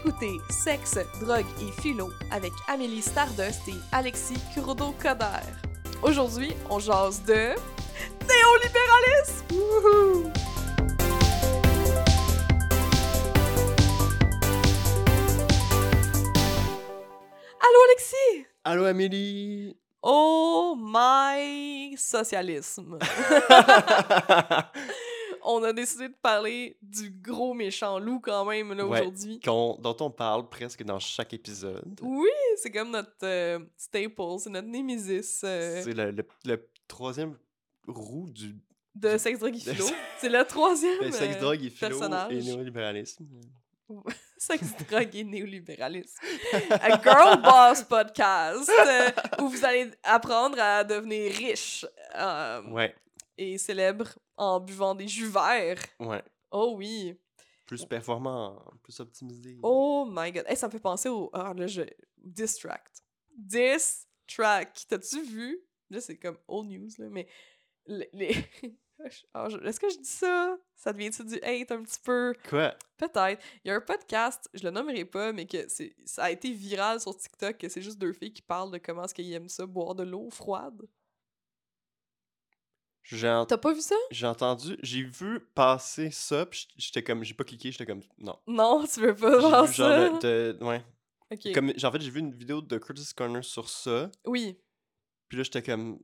écoutez Sexe, Drogue et Philo avec Amélie Stardust et Alexis Kurodo-Coder. Aujourd'hui, on jase de... néolibéralisme! Wouhou! Allô Alexis! Allô Amélie! Oh my socialisme! on a décidé de parler du gros méchant loup quand même là Ouais. aujourd'hui. Dont on parle presque dans chaque épisode. Oui, c'est comme notre euh, staple, c'est notre némésis euh, C'est le, le- le troisième roue du de sexe, drogue et philo. C'est le troisième le sexe, euh, drogue et philo personnage. et néolibéralisme. sexe, drogue et néolibéralisme. A Girl Boss Podcast, euh, où vous allez apprendre à devenir riche euh, Ouais, et célèbre en buvant des jus verts. ouais. Oh oui. Plus performant, plus optimisé. Oh my god. Hey, ça me fait penser au. Ah, là, je. Distract. Distract. T'as-tu vu? Là, c'est comme old news, là, mais. le- Les. Ah, Est-ce que je dis ça? Ça devient-tu du hate un petit peu? Quoi? Peut-être. Il y a un podcast, je le nommerai pas, mais que c'est ça a été viral sur TikTok, que c'est juste deux filles qui parlent de comment est-ce qu'ils aiment ça, boire de l'eau froide. T'as pas vu ça? j'ai entendu, j'ai vu passer ça, pis j- j'étais comme, j'ai pas cliqué, j'étais comme, non. Non, tu veux pas J'ai voir vu genre ça? de, de- ouais. Ok. Comme, en fait, j'ai vu une vidéo de Curtis Corner sur ça, Oui. puis là, j'étais comme,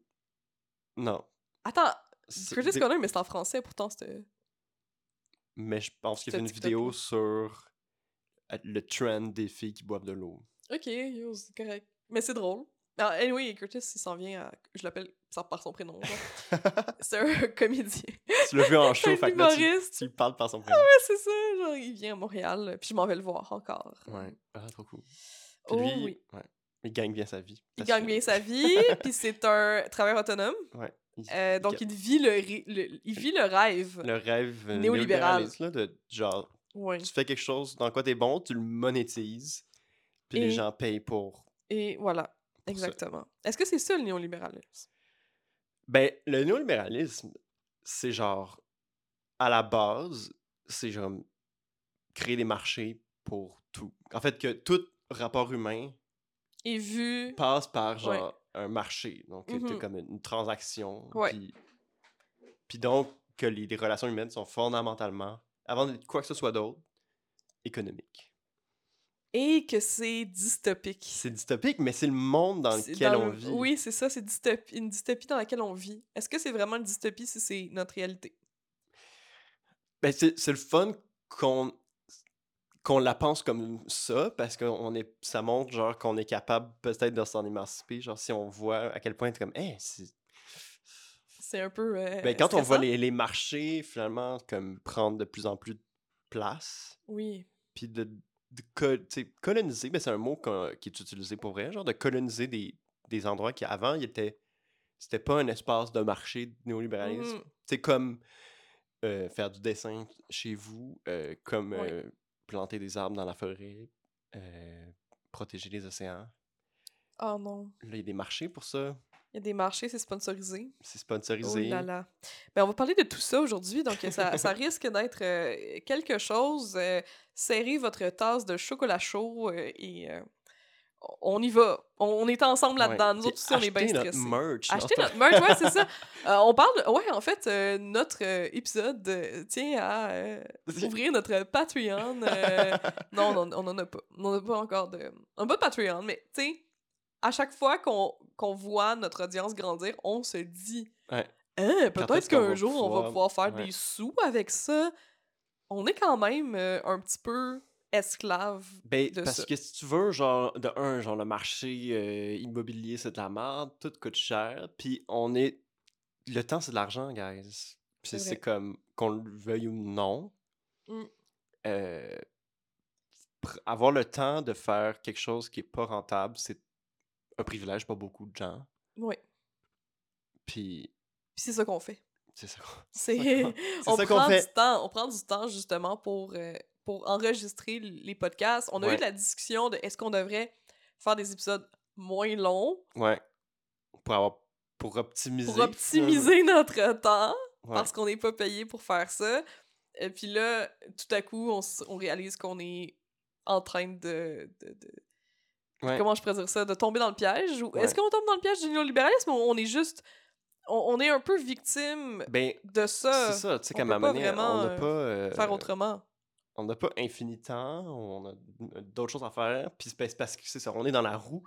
non. Attends, Curtis Conner, mais c'est en français, pourtant c'était. Mais je pense qu'il y avait une vidéo sur euh, le trend des filles qui boivent de l'eau. Ok, c'est correct. Mais c'est drôle. Ah, anyway, Curtis, il s'en vient à... Je l'appelle par son prénom. c'est un comédien. tu l'as vu en show, fait que là, tu, humoriste. tu parles par son prénom. Ouais, c'est ça. Genre, il vient à Montréal, puis je m'en vais le voir encore. Ouais, ah, trop cool. Puis Oh lui, oui. ouais, il gagne bien sa vie. Il gagne que- bien sa vie, puis c'est un travailleur autonome. Ouais. il- Euh, donc, il vit le, ri- le- il vit le rêve. le rêve euh, néolibéral. là, de genre, Ouais. tu fais quelque chose dans quoi t'es bon, tu le monétises, puis Et- les gens payent pour. Et voilà. Exactement. Est-ce que c'est ça le néolibéralisme? Ben, le néolibéralisme, c'est genre, à la base, c'est genre créer des marchés pour tout. En fait, que tout rapport humain Et vu... passe par Ouais. genre un marché. Donc, euh, t'as Mhm. comme une transaction. Puis, puis donc, que les, les relations humaines sont fondamentalement, avant de quoi que ce soit d'autre, économiques. Et que c'est dystopique. C'est dystopique, mais c'est le monde dans lequel dans on vit. Oui, c'est ça, c'est dystopie- une dystopie dans laquelle on vit. Est-ce que c'est vraiment une dystopie si c'est notre réalité? Ben, c'est le fun qu'on qu'on la pense comme ça, parce que on est, ça montre genre qu'on est capable peut-être de s'en émanciper. Genre, si on voit à quel point t'es comme, hey, c'est C'est un peu. euh, Ben, quand on voit les, les marchés finalement comme prendre de plus en plus de place, Oui. puis de, de coloniser, ben, c'est un mot qui est utilisé pour vrai, genre de coloniser des, des endroits qui avant, il était, c'était pas un espace de marché de néolibéralisme. C'est comme euh, faire du dessin chez vous, euh, comme euh, planter des arbres dans la forêt, protéger les océans. Oh non. Là, il y a des marchés pour ça, Il y a des marchés, c'est sponsorisé. c'est Oh sponsorisé. là là. Ben, on va parler de tout ça aujourd'hui, donc euh, ça, ça risque d'être euh, quelque chose. Euh, serrez votre tasse de chocolat chaud euh, et on y va. On, on est ensemble Ouais. là-dedans. Nous Puis autres aussi, on est bien achetez notre stressés. merch. Acheter notre merch, ouais, c'est ça. On parle, ouais, en fait, notre épisode tient à ouvrir notre Patreon. non, on en a pas. On en a pas encore de. On n'a pas de Patreon, mais tu sais, à chaque fois qu'on voit notre audience grandir, on se dit Ouais. Hein, peut-être qu'un jour on va pouvoir- faire ouais. des sous avec ça. On est quand même euh, un petit peu esclave Ben, de parce ça. que si tu veux, genre, de un, genre, le marché euh, immobilier, c'est de la merde, tout coûte cher, puis on est... Le temps, c'est de l'argent, guys. Puis C'est comme, qu'on le veuille ou non, Mm. euh, avoir le temps de faire quelque chose qui est pas rentable, c'est un privilège pour beaucoup de gens. Oui. Puis Puis c'est ça qu'on fait. c'est ça qu'on C'est on ça prend fait. du temps, on prend du temps justement pour euh, pour enregistrer les podcasts. On a eu de la discussion de est-ce qu'on devrait faire des épisodes moins longs? Ouais. Pour avoir... Pour optimiser. pour optimiser notre temps Ouais. parce qu'on n'est pas payé pour faire ça. Et puis là, tout à coup, on, on réalise qu'on est en train de. de, de- Ouais. Comment je pourrais dire ça? De tomber dans le piège ou Est-ce qu'on tombe dans le piège du néolibéralisme ou on est juste. On, on est un peu victime Ben, de ça? c'est ça, tu sais, qu'à ma pas manière, on n'a euh, pas. euh, Faire autrement. on n'a pas infini de temps, on a d'autres choses à faire, puis c'est parce que c'est ça, on est dans la roue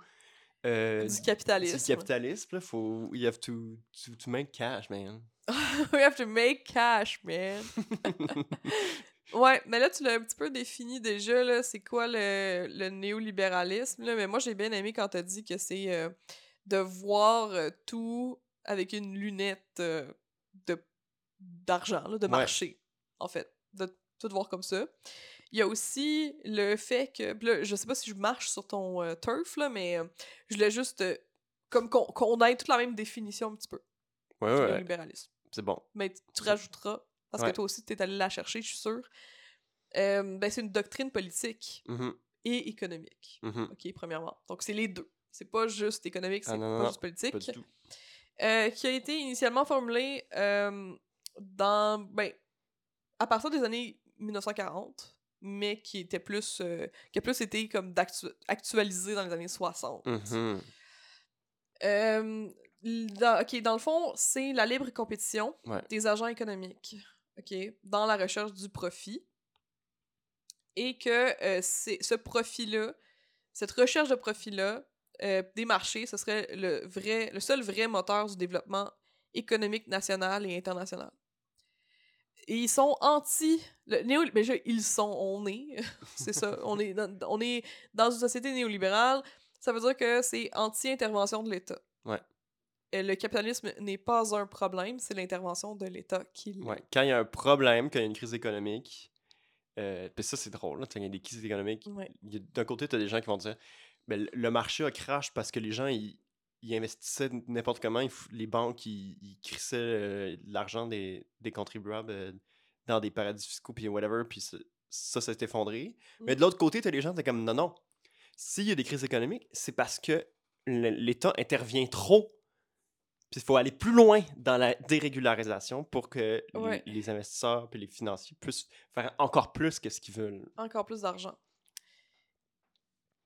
euh, du du capitalisme. capitalisme, là, faut, you have to, to, to make cash, man. We have to make cash, man. Ouais, mais là, tu l'as un petit peu défini déjà, là, c'est quoi le, le néolibéralisme, là, mais moi, j'ai bien aimé quand t'as dit que c'est euh, de voir euh, tout avec une lunette euh, de d'argent, là, de Ouais. marché, en fait, de tout voir comme ça. Il y a aussi le fait que, là, je sais pas si je marche sur ton turf, là, mais je voulais juste, comme qu'on qu'on ait toute la même définition un petit peu, Ouais, ouais, néolibéralisme. c'est bon. Mais tu- tu rajouteras, parce Ouais. que toi aussi, tu es allé la chercher, je suis sûre. Euh, ben, c'est une doctrine politique Mhm, et économique. mhm. OK, premièrement. Donc, c'est les deux. C'est pas juste économique, c'est Ah, non, pas non, juste politique. Pas. Euh, qui a été initialement formulée euh, dans. Ben, à partir des années 1940, mais qui était plus. qui a plus été comme actualisé dans les années 60. Mhm, Euh, l- dans, ok, dans le fond, c'est la libre compétition Ouais. des agents économiques, dans la recherche du profit, et que euh, ce profit-là, cette recherche de profit-là euh, des marchés, ce serait le vrai, le seul vrai moteur du développement économique national et international. Ils sont anti le néo mais ils sont on est c'est ça on est dans, on est dans une société néolibérale ça veut dire que c'est anti-intervention de l'État. Ouais. Et le capitalisme n'est pas un problème, c'est l'intervention de l'État qui. Ouais. Quand il y a un problème, quand il y a une crise économique, euh, puis ça, c'est drôle, il y a des crises économiques, Ouais. d'un côté, tu as des gens qui vont dire ben, le- marché a crash parce que les gens, ils, ils investissaient n'importe comment, ils les banques, ils, ils crissaient euh, l'argent des, des contribuables euh, dans des paradis fiscaux, puis whatever, puis ça, ça s'est effondré. Mais de l'autre côté, tu as les gens qui sont comme non, non, s'il y a des crises économiques, c'est parce que l'État intervient trop. Puis il faut aller plus loin dans la dérégularisation pour que les- Ouais. les, investisseurs et les financiers puissent faire encore plus que ce qu'ils veulent. Encore plus d'argent.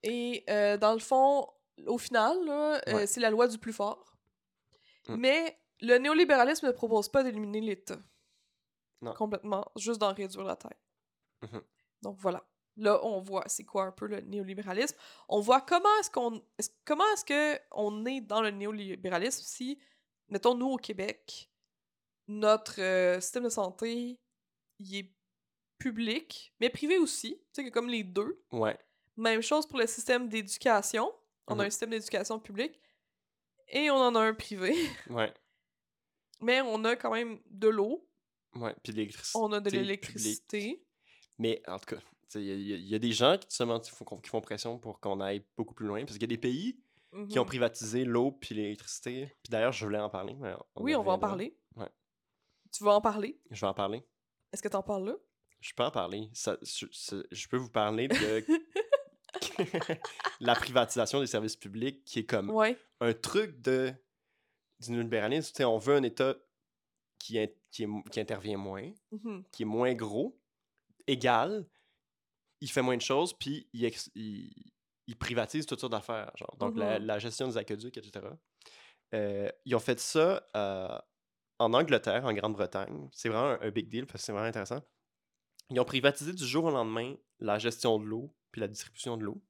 Et euh, dans le fond, au final, là, euh, c'est la loi du plus fort. Mm. Mais le néolibéralisme ne propose pas d'éliminer l'État. Complètement, juste d'en réduire la taille. Mhm. Donc voilà. Là, on voit c'est quoi un peu le néolibéralisme. On voit comment est-ce qu'on est comment est-ce que on est dans le néolibéralisme si mettons nous au Québec notre euh, système de santé il est public mais privé aussi, tu sais comme les deux. Ouais. Même chose pour le système d'éducation. On a Mhm. un système d'éducation public et on en a un privé. Ouais. Mais on a quand même de l'eau, Ouais. Puis l'électricité. on a de l'électricité. Mais en tout cas, il y, y a- il y a des gens qui, seulement, qui font, qui font pression pour qu'on aille beaucoup plus loin. Parce qu'il y a des pays qui ont Mhm. privatisé l'eau puis l'électricité. Puis d'ailleurs, je voulais en parler. mais Oui, y on va en parler. Ouais. Tu vas en parler? Je vais en parler. Est-ce que t'en parles là? Je peux en parler. Ça, je, peux vous parler de la privatisation des services publics qui est comme Ouais. un truc de du néolibéralisme. Tu sais, on veut un État qui, in- qui, est- qui intervient moins, Mhm. qui est moins gros, égal, il fait moins de choses, puis il, ex- il, il privatise toutes sortes d'affaires. Genre. Donc, la, Mhm. la gestion des aqueducs, etc. Euh, ils ont fait ça euh, en Angleterre, en Grande-Bretagne. C'est vraiment un, un big deal parce que c'est vraiment intéressant. Ils ont privatisé du jour au lendemain la gestion de l'eau puis la distribution de l'eau.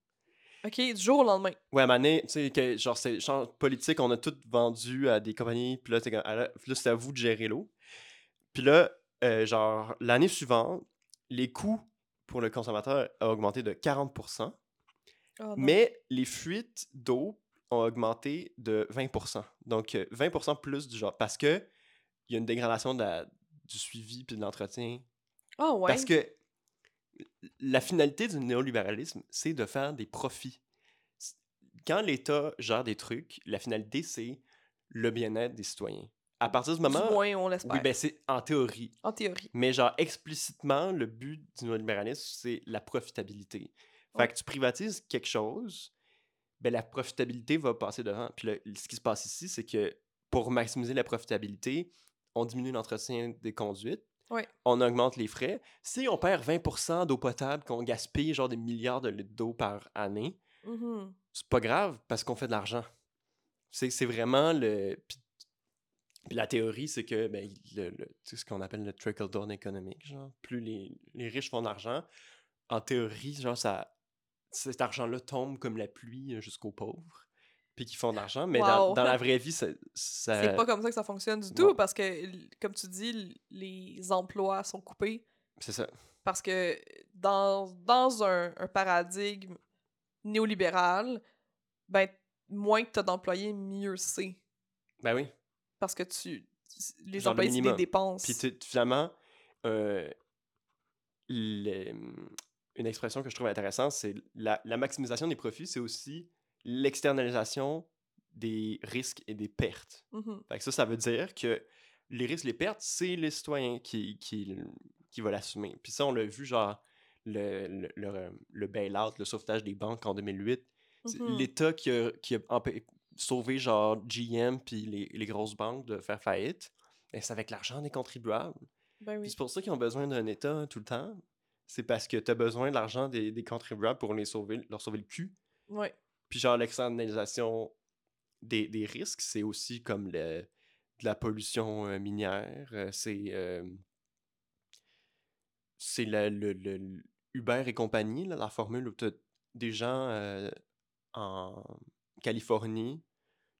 Ok, du jour au lendemain. Ouais, donné, tu sais, que, genre, c'est genre politique, on a tout vendu à des compagnies, puis là, comme, ah c'est à vous de gérer l'eau. Puis là, euh, genre, l'année suivante, les coûts pour le consommateur ont augmenté de 40%, Ah, mais les fuites d'eau ont augmenté de 20%. Donc, euh, 20% plus du genre, parce que il y a une dégradation de la- du suivi puis de l'entretien. Ah ouais. Parce que la finalité du néolibéralisme, c'est de faire des profits. Quand l'État gère des trucs, la finalité, c'est le bien-être des citoyens. À partir du moment... Du moins, on l'espère. oui, ben c'est en théorie. En théorie. Mais genre, explicitement, le but du néolibéralisme, c'est la profitabilité. Fait que tu privatises quelque chose, ben la profitabilité va passer devant. Puis là, ce qui se passe ici, c'est que pour maximiser la profitabilité, on diminue l'entretien des conduites, on augmente les frais. Si on perd 20% d'eau potable, qu'on gaspille genre des milliards de litres d'eau par année, Mhm. c'est pas grave parce qu'on fait de l'argent. C'est vraiment le. Puis, puis la théorie, c'est que ben, le, le- ce qu'on appelle le trickle-down économique, genre, plus les, les riches font d'argent, en théorie, genre, ça, cet argent-là tombe comme la pluie jusqu'aux pauvres, puis qui font de l'argent. Mais dans, Wow. dans la vraie vie, ça. ça- C'est pas comme ça que ça fonctionne du tout parce que, comme tu dis, les emplois sont coupés C'est ça. parce que dans, dans un, un paradigme néolibéral, ben, moins que tu as d'employés, mieux c'est. Ben oui. Parce que tu les Genre le employés, c'est des dépenses. Puis finalement, euh, le- une expression que je trouve intéressante, c'est la, la maximisation des profits, c'est aussi l'externalisation des risques et des pertes. Fait que ça, ça veut dire que les risques, les pertes, c'est les citoyens qui, qui, qui vont l'assumer. Puis ça, on l'a vu, genre, le, le, le, le bail-out, le sauvetage des banques en 2008. C'est Mhm. L'État qui a, qui a sauvé, genre, GM puis les, les grosses banques de faire faillite, ben, c'est avec l'argent des contribuables. Ben oui. c'est pour ça qu'ils ont besoin d'un État tout le temps. C'est parce que tu as besoin de l'argent des, des contribuables pour les sauver, leur sauver le cul. Puis genre l'externalisation des, des risques, c'est aussi comme le, de la pollution euh, minière. euh, c'est euh, c'est le, le- Uber et compagnie, là, la formule où tu des gens euh, en Californie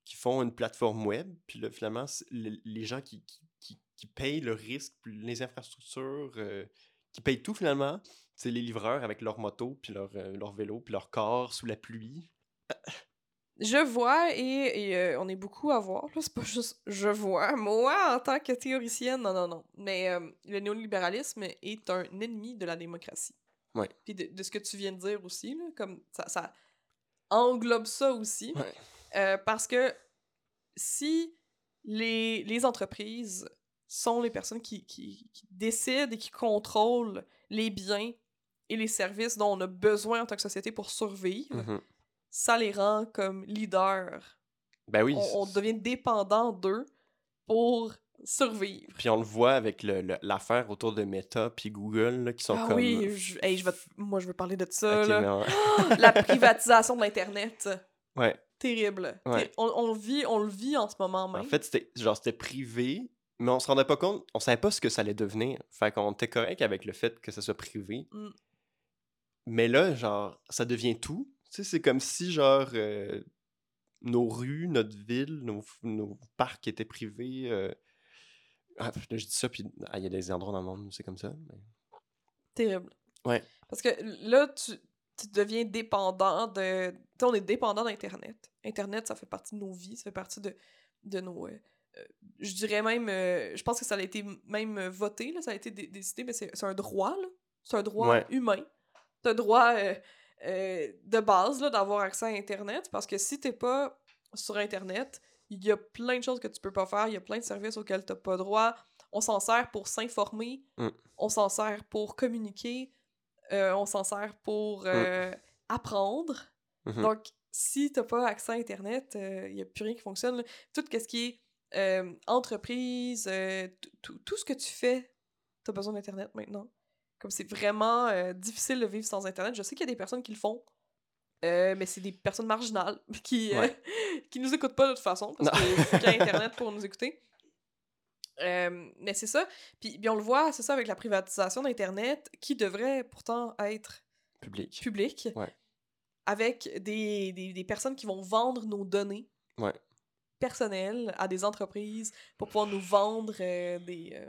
qui font une plateforme web, puis là, finalement, les gens qui, qui, qui- qui payent le risque, les infrastructures, qui payent tout finalement, c'est les livreurs avec leur moto, puis leur, euh, leur vélo, puis leur corps sous la pluie. Je vois et, et, euh, on est beaucoup à voir. là, C'est pas juste je vois. Moi, en tant que théoricienne, non, non, non. Mais euh, le néolibéralisme est un ennemi de la démocratie. Ouais. Puis de, de ce que tu viens de dire aussi, là, comme ça, ça englobe ça aussi. Ouais. Euh, parce que si les, les entreprises sont les personnes qui, qui, qui décident et qui contrôlent les biens et les services dont on a besoin en tant que société pour survivre, Mhm. ça les rend comme leaders. Ben oui. On, devient dépendant d'eux pour survivre. Puis on le voit avec le- le- l'affaire autour de Meta puis Google là, qui sont Ah comme. oui, je, hey, je vais, moi je veux parler de ça. Là. La privatisation de l'Internet. Ouais. Terrible. Ouais. On, on le vit, on le vit en ce moment même. En fait, c'était genre c'était privé, mais on se rendait pas compte, on savait pas ce que ça allait devenir. Fait qu'on était correct avec le fait que ça soit privé. Mm. Mais là, genre, ça devient tout. Tu sais, c'est comme si, genre, euh, nos rues, notre ville, nos, nos parcs étaient privés. euh, Ah, là, je dis ça, puis ah, il y a des endroits dans le monde où c'est comme ça. mais- Terrible. Ouais. Parce que là, tu, tu deviens dépendant de. Tu sais, on est dépendant d'Internet. Internet, ça fait partie de nos vies, ça fait partie de, de nos. euh, je dirais même. euh, je pense que ça a été même euh, voté, là, ça a été dé- décidé, mais c'est un droit. C'est un droit Ouais. humain. C'est un droit euh, euh, de base, d'avoir accès à Internet. Parce que si t'es pas sur Internet, il y a plein de choses que tu peux pas faire, il y a plein de services auxquels t'as pas droit. On s'en sert pour s'informer, Mm. on s'en sert pour communiquer, euh, on s'en sert pour euh, apprendre. Mhm. Donc, si t'as pas accès à Internet, il y a plus rien qui fonctionne. là. Tout ce qui est euh, entreprise, euh, tout- ce que tu fais, t'as besoin d'Internet maintenant. Comme c'est vraiment euh, difficile de vivre sans Internet. Je sais qu'il y a des personnes qui le font, mais c'est des personnes marginales qui, Ouais. qui nous écoutent pas de toute façon, parce qu'il y ait Internet pour nous écouter. Mais c'est ça. Puis, puis on le voit, c'est ça avec la privatisation d'Internet, qui devrait pourtant être Public. public, Ouais. avec des, des, des personnes qui vont vendre nos données Ouais. Personnelles à des entreprises pour pouvoir nous vendre euh, des, euh,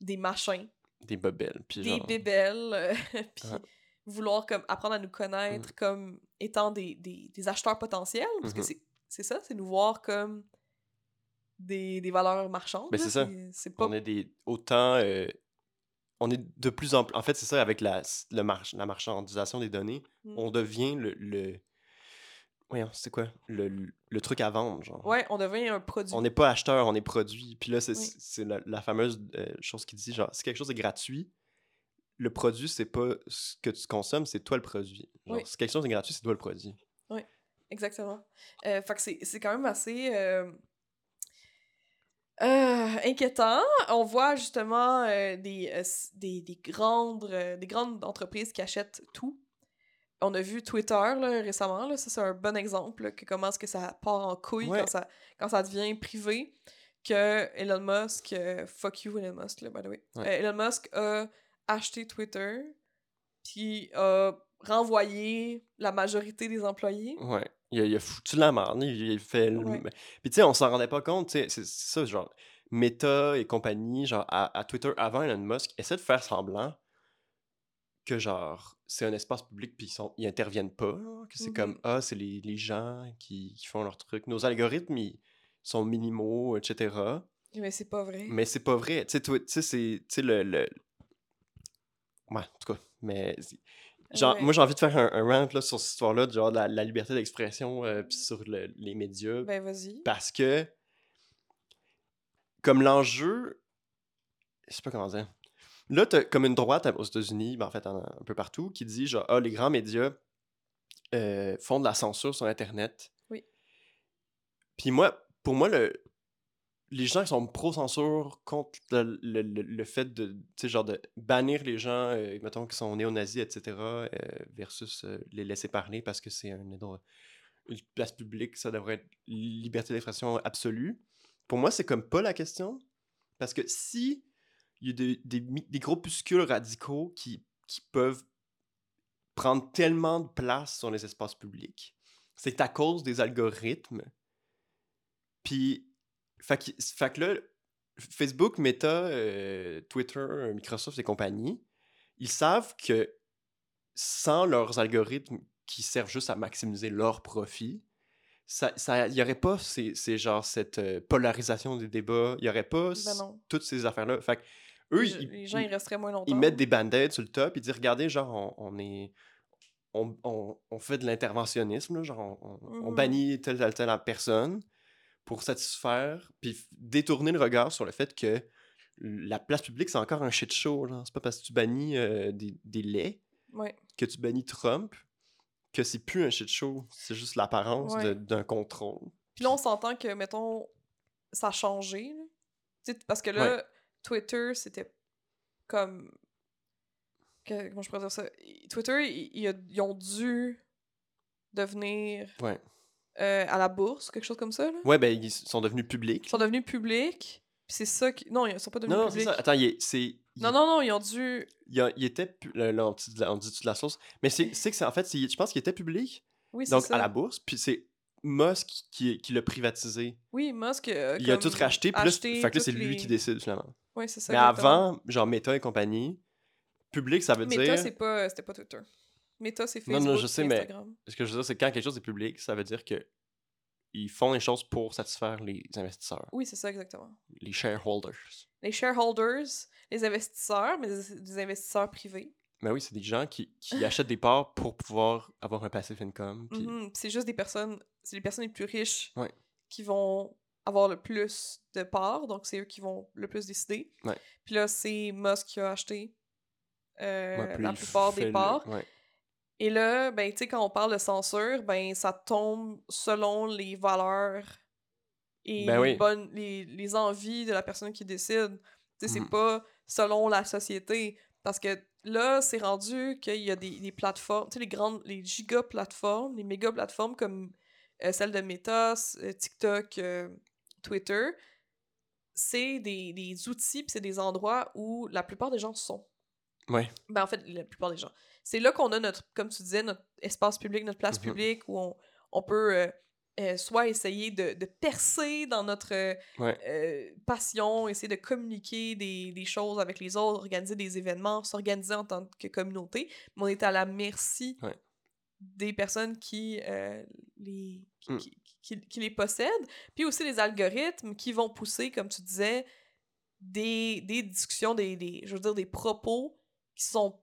des machins, Des bobelles. Puis des genre. bébelles, euh, puis Ouais. vouloir comme apprendre à nous connaître comme étant des, des, des acheteurs potentiels, parce que Mhm. c'est c'est ça, c'est nous voir comme des, des valeurs marchandes. Ben, là, c'est ça. C'est pas... On est des. Autant. euh, on est de plus en plus. En fait, c'est ça, avec la, le march- la marchandisation des données, Mm. on devient le. le... Voyons, c'est quoi? Le, le- truc à vendre, genre. Ouais, on devient un produit. On n'est pas acheteur, on est produit. Puis là, c'est Oui. la, la fameuse euh, chose qui dit genre, si quelque chose est gratuit, le produit, c'est pas ce que tu consommes, c'est toi le produit. Genre, Oui. si quelque chose est gratuit, c'est toi le produit. Exactement. Euh, fait que c'est quand même assez. euh, Euh, inquiétant. On voit justement euh, des, euh, des, des grandes, des grandes entreprises qui achètent tout. On a vu Twitter là, récemment, là, ça c'est un bon exemple là, que comment est-ce que ça part en couille Ouais. quand, ça, quand ça devient privé. Que Elon Musk, euh, fuck you Elon Musk, là, by the way. Ouais. Euh, Elon Musk a acheté Twitter, puis a renvoyé la majorité des employés. Ouais. Il a, il a foutu la merde. Il, il fait. le- Ouais. Puis tu sais, on s'en rendait pas compte. tu sais, C'est c'est ça, genre. Meta et compagnie, genre à, à Twitter avant Elon Musk, essaient de faire semblant que genre c'est un espace public puis ils, sont, ils interviennent pas. que c'est comme Mhm. ah, c'est les, les gens qui, qui font leur truc. Nos algorithmes, ils sont minimaux, etc. Mais c'est pas vrai. Mais c'est pas vrai. Tu sais, toi- tu sais, c'est. Le, le. Ouais, en tout cas. Mais. Genre, Ouais. moi, j'ai envie de faire un, un rant là, sur cette histoire-là, de genre la, la liberté d'expression, euh, puis sur le- les médias. Ben vas-y. Parce que. Comme l'enjeu. Je sais pas comment dire. Là, t'as comme une droite aux États-Unis, ben, en fait, un peu partout, qui dit genre, ah, les grands médias euh, font de la censure sur Internet. Oui. Puis moi, pour moi, le, les gens qui sont pro-censure contre le, le- le- fait de, tu genre de bannir les gens, euh, mettons, qui sont néo-nazis, etc., euh, versus les laisser parler parce que c'est un, une place publique, ça devrait être liberté d'expression absolue. Pour moi, c'est comme pas la question. Parce que si il y a des, des, des groupuscules radicaux qui, qui peuvent prendre tellement de place sur les espaces publics, c'est à cause des algorithmes. Puis, fait que, fait que là, Facebook, Meta, euh, Twitter, Microsoft et compagnie, ils savent que sans leurs algorithmes qui servent juste à maximiser leur profit, ça, ça, il n'y aurait pas ces, ces genre, cette euh, polarisation des débats, il n'y aurait pas Ben toutes ces affaires-là. Fait que eux, les, ils, les gens, ils- ils resteraient moins longtemps. ils mettent des band-aids sur le top, ils disent regardez, genre, on, on est. On, on- on fait de l'interventionnisme, genre, on, Mhm. bannit telle, telle, telle personne pour satisfaire, puis détourner le regard sur le fait que la place publique, c'est encore un shit show. C'est pas parce que tu bannis euh, des, des laits Ouais. que tu bannis Trump que c'est plus un shit show. C'est juste l'apparence Ouais. d'un contrôle. Puis là, on s'entend que, mettons, ça a changé. là. Parce que là, Twitter, c'était comme. que- comment je pourrais dire ça? Twitter, ils ont dû devenir Ouais. euh, à la bourse, quelque chose comme ça. Là? Ouais, ben, ils sont devenus publics. Ils sont devenus publics. Puis c'est ça qui. Non, ils sont pas devenus Non, non, c'est publics. ça. Attends, c'est. Non, non, non, ils ont dû. Il, a- il était. pu- Là, on dit on dit de la sauce. Mais c'est que c'est en fait, je pense qu'il était public. Oui, c'est Donc, ça. à la bourse. Puis c'est Musk qui, qui l'a privatisé. Oui, Musk. euh, il a tout racheté. Puis là, fait que là, c'est lui les- qui décide finalement. Oui, c'est ça. Mais avant, genre Meta et compagnie, public, ça veut Meta, dire. c'est pas, c'était pas Twitter. Meta, c'est Non, Facebook. non, je sais, mais-. Ce que je veux dire, c'est quand quelque chose est public, ça veut dire que ils font les choses pour satisfaire les investisseurs, Oui, c'est ça, exactement. les shareholders. Les shareholders, les investisseurs, mais des, des investisseurs privés. Mais oui, c'est des gens qui, qui achètent des parts pour pouvoir avoir un passive income. Puis... Mhm, C'est juste des personnes, c'est les personnes les plus riches Ouais. qui vont avoir le plus de parts, donc c'est eux qui vont le plus décider. Ouais. Puis là, c'est Musk qui a acheté euh, Ouais, la plupart des le- parts. ouais. Et là, ben, tu sais, quand on parle de censure, ben, ça tombe selon les valeurs et Ben les, oui. bonnes, les, les envies de la personne qui décide. Tu sais, c'est Mhm. pas selon la société. Parce que là, c'est rendu qu'il y a des, des plateformes, tu sais, les grandes, les giga-plateformes, les méga-plateformes comme euh, celle de Meta, euh, TikTok, Twitter, c'est des, des outils, puis c'est des endroits où la plupart des gens sont. Ouais. Ben, en fait, la plupart des gens. C'est là qu'on a notre, comme tu disais, notre espace public, notre place Mhm. publique, où on, on peut euh, euh, soit essayer de, de percer dans notre euh, Ouais. passion, essayer de communiquer des, des choses avec les autres, organiser des événements, s'organiser en tant que communauté, mais on est à la merci Ouais. des personnes qui, les, qui, Mm. qui- qui- qui les possèdent, puis aussi les algorithmes qui vont pousser, comme tu disais, des, des discussions, des, des, je veux dire, des propos qui sont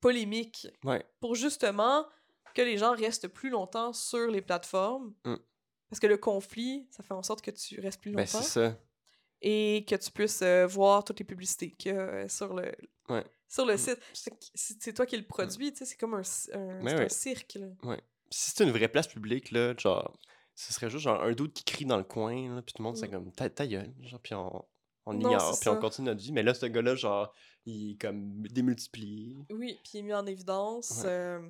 polémiques Ouais. pour justement que les gens restent plus longtemps sur les plateformes. Mm. Parce que le conflit, ça fait en sorte que tu restes plus Ben, longtemps c'est ça. et que tu puisses euh, voir toutes les publicités qu'il y a euh, sur le, Ouais. sur le Mm. site. C'est toi qui le produis, tu sais, c'est comme un, un- ouais. un cirque. là. Si c'est une vraie place publique, là, genre, ce serait juste genre un doute qui crie dans le coin, là, puis tout le monde, c'est Mm. comme ta, ta gueule, genre, puis on, on Non, ignore, puis on continue notre vie. Mais là, ce gars-là, genre, il est comme démultiplié. Oui, puis il est mis en évidence. Ouais. euh,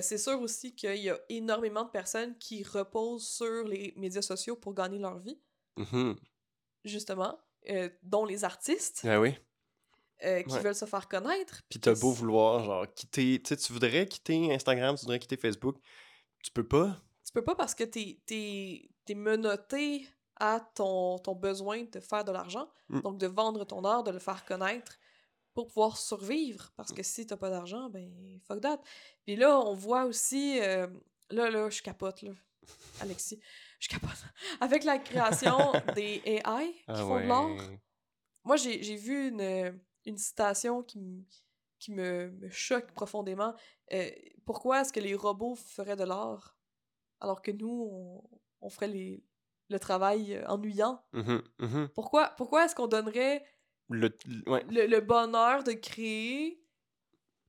c'est sûr aussi qu'il y a énormément de personnes qui reposent sur les médias sociaux pour gagner leur vie, Mhm. justement, euh, dont les artistes Ah oui. euh, qui Ouais. veulent se faire connaître. Puis t'as beau vouloir, genre, quitter, tu sais, tu voudrais quitter Instagram, tu voudrais quitter Facebook, tu peux pas. Peux pas parce que t'es t'es menotté à ton, ton besoin de faire de l'argent, Mm. donc de vendre ton art, de le faire connaître pour pouvoir survivre. Parce que si t'as pas d'argent, ben fuck that. Puis là, on voit aussi. euh, là, là, je capote, là. Alexis, je capote. Avec la création des AI qui Ah font de l'art. Moi, j'ai vu une, une citation qui, m- qui me, me choque profondément. Euh, pourquoi est-ce que les robots feraient de l'art? Alors que nous, on, on ferait les, le travail euh, ennuyant? Mhm, mhm. Pourquoi, pourquoi est-ce qu'on donnerait Le, le- ouais. le, le bonheur de créer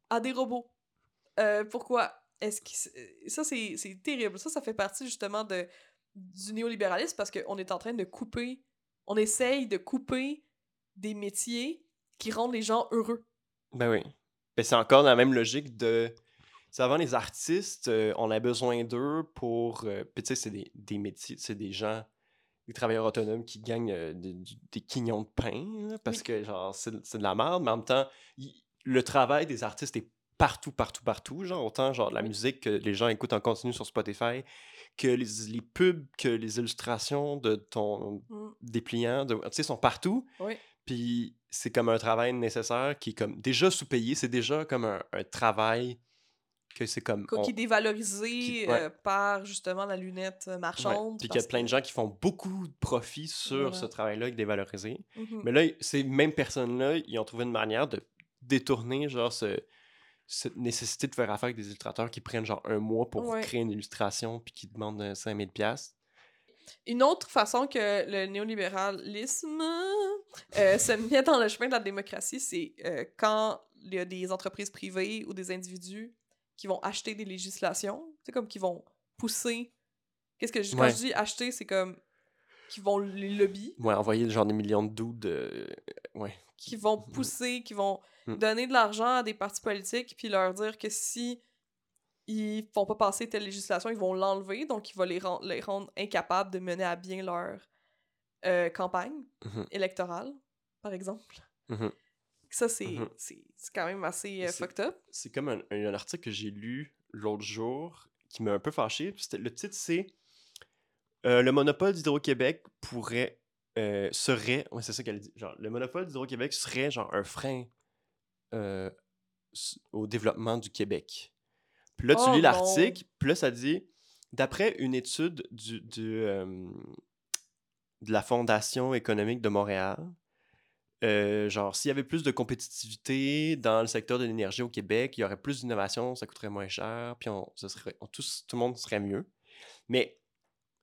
à des robots? Euh, pourquoi? Est-ce que c'est- ça, c'est terrible. Ça, ça fait partie justement de, du néolibéralisme parce qu'on est en train de couper, on essaye de couper des métiers qui rendent les gens heureux. Ben oui. Ben c'est encore la même logique de. Avant les artistes, euh, on a besoin d'eux pour. euh, Puis tu sais, c'est des, des métiers, c'est des gens, des travailleurs autonomes qui gagnent euh, des, des quignons de pain, là, parce Oui. que genre, c'est c'est de la merde, mais en même temps, le travail des artistes est partout, partout, partout. Genre, autant genre de la musique que les gens écoutent en continu sur Spotify, que les, les pubs, que les illustrations de ton Mm. dépliant, tu sais, sont partout. Oui. Puis c'est comme un travail nécessaire qui est comme déjà sous-payé. C'est déjà comme un, un travail que c'est comme. Quoi, on- Qui est dévalorisé qui- ouais. euh, par justement la lunette euh, ouais. marchande. Puis qu'il y a plein de gens qui font beaucoup de profit sur ce travail-là qui est dévalorisé. Mhm. Mais là, ces mêmes personnes-là, ils ont trouvé une manière de détourner genre ce- cette nécessité de faire affaire avec des illustrateurs qui prennent genre un mois pour Ouais. créer une illustration puis qui demandent euh, 5000 pièces. Une autre façon que le néolibéralisme euh, se met dans le chemin de la démocratie, c'est euh, quand il y a des entreprises privées ou des individus qui vont acheter des législations, c'est comme qui vont pousser. Qu'est-ce que je, quand Ouais. je dis acheter, c'est comme qui vont les lobby, Ouais, envoyer genre des millions de doudes. euh, ouais. qui vont pousser, qui vont Mm. donner de l'argent à des partis politiques, puis leur dire que si ils font pas passer telle législation, ils vont l'enlever, donc il va les, ren- les rendre incapables de mener à bien leur euh, campagne Mhm. électorale, par exemple. Mhm. Ça, c'est Mhm. c'est- quand même assez euh, fucked up. c'est comme un, un article que j'ai lu l'autre jour qui m'a un peu fâché. C'était- Le titre, c'est euh, Le monopole d'Hydro-Québec pourrait. euh, serait. Ouais, c'est ça qu'elle dit. Genre, le monopole d'Hydro-Québec serait genre un frein au développement du Québec. Puis là, tu Oh lis l'article, puis là, ça dit d'après une étude du, du, de la Fondation économique de Montréal, euh, genre, s'il y avait plus de compétitivité dans le secteur de l'énergie au Québec, il y aurait plus d'innovation, ça coûterait moins cher, puis on, ce serait, on- tous- tout le monde serait mieux. Mais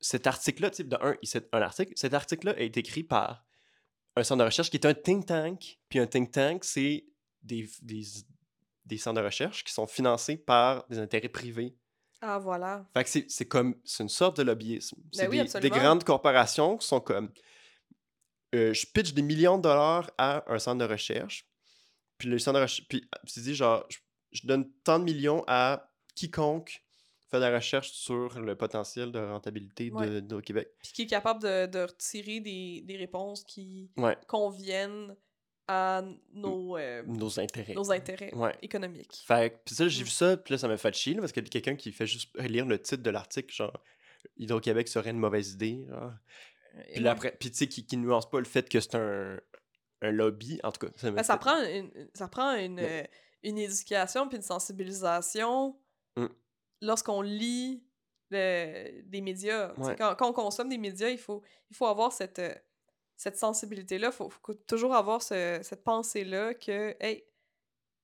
cet article-là, sais, de un, c'est un article, cet article-là est écrit par un centre de recherche qui est un think tank, puis un think tank, c'est des, des, des centres de recherche qui sont financés par des intérêts privés. Ah, voilà. Fait que c'est- c'est comme, c'est une sorte de lobbyisme. C'est Ben oui, des, des grandes corporations qui sont comme, euh, je pitch des millions de dollars à un centre de recherche, puis le centre de recherche, puis tu dis genre, je, je donne tant de millions à quiconque fait de la recherche sur le potentiel de rentabilité de, Ouais. de- Québec. Puis qui est capable de, de retirer des, des réponses qui Ouais, conviennent à nos, euh, nos intérêts. nos intérêts Ouais. économiques. Fait que, puis ça, j'ai Mm. vu ça, puis là, ça m'a fait chier, là, parce qu'il y a quelqu'un qui fait juste lire le titre de l'article, genre, Hydro-Québec serait une mauvaise idée, genre. Puis là, ouais. après, puis tu sais, qui, qui nuance pas le fait que c'est un, un lobby, en tout cas. Ça, Ben, ça prend une, ça prend une, Ouais. euh, une éducation puis une sensibilisation Mm. lorsqu'on lit le- des médias. Ouais. Quand, quand on consomme des médias, il faut, il faut avoir cette, euh, cette sensibilité-là. Il faut, faut toujours avoir ce- cette pensée-là que, hey,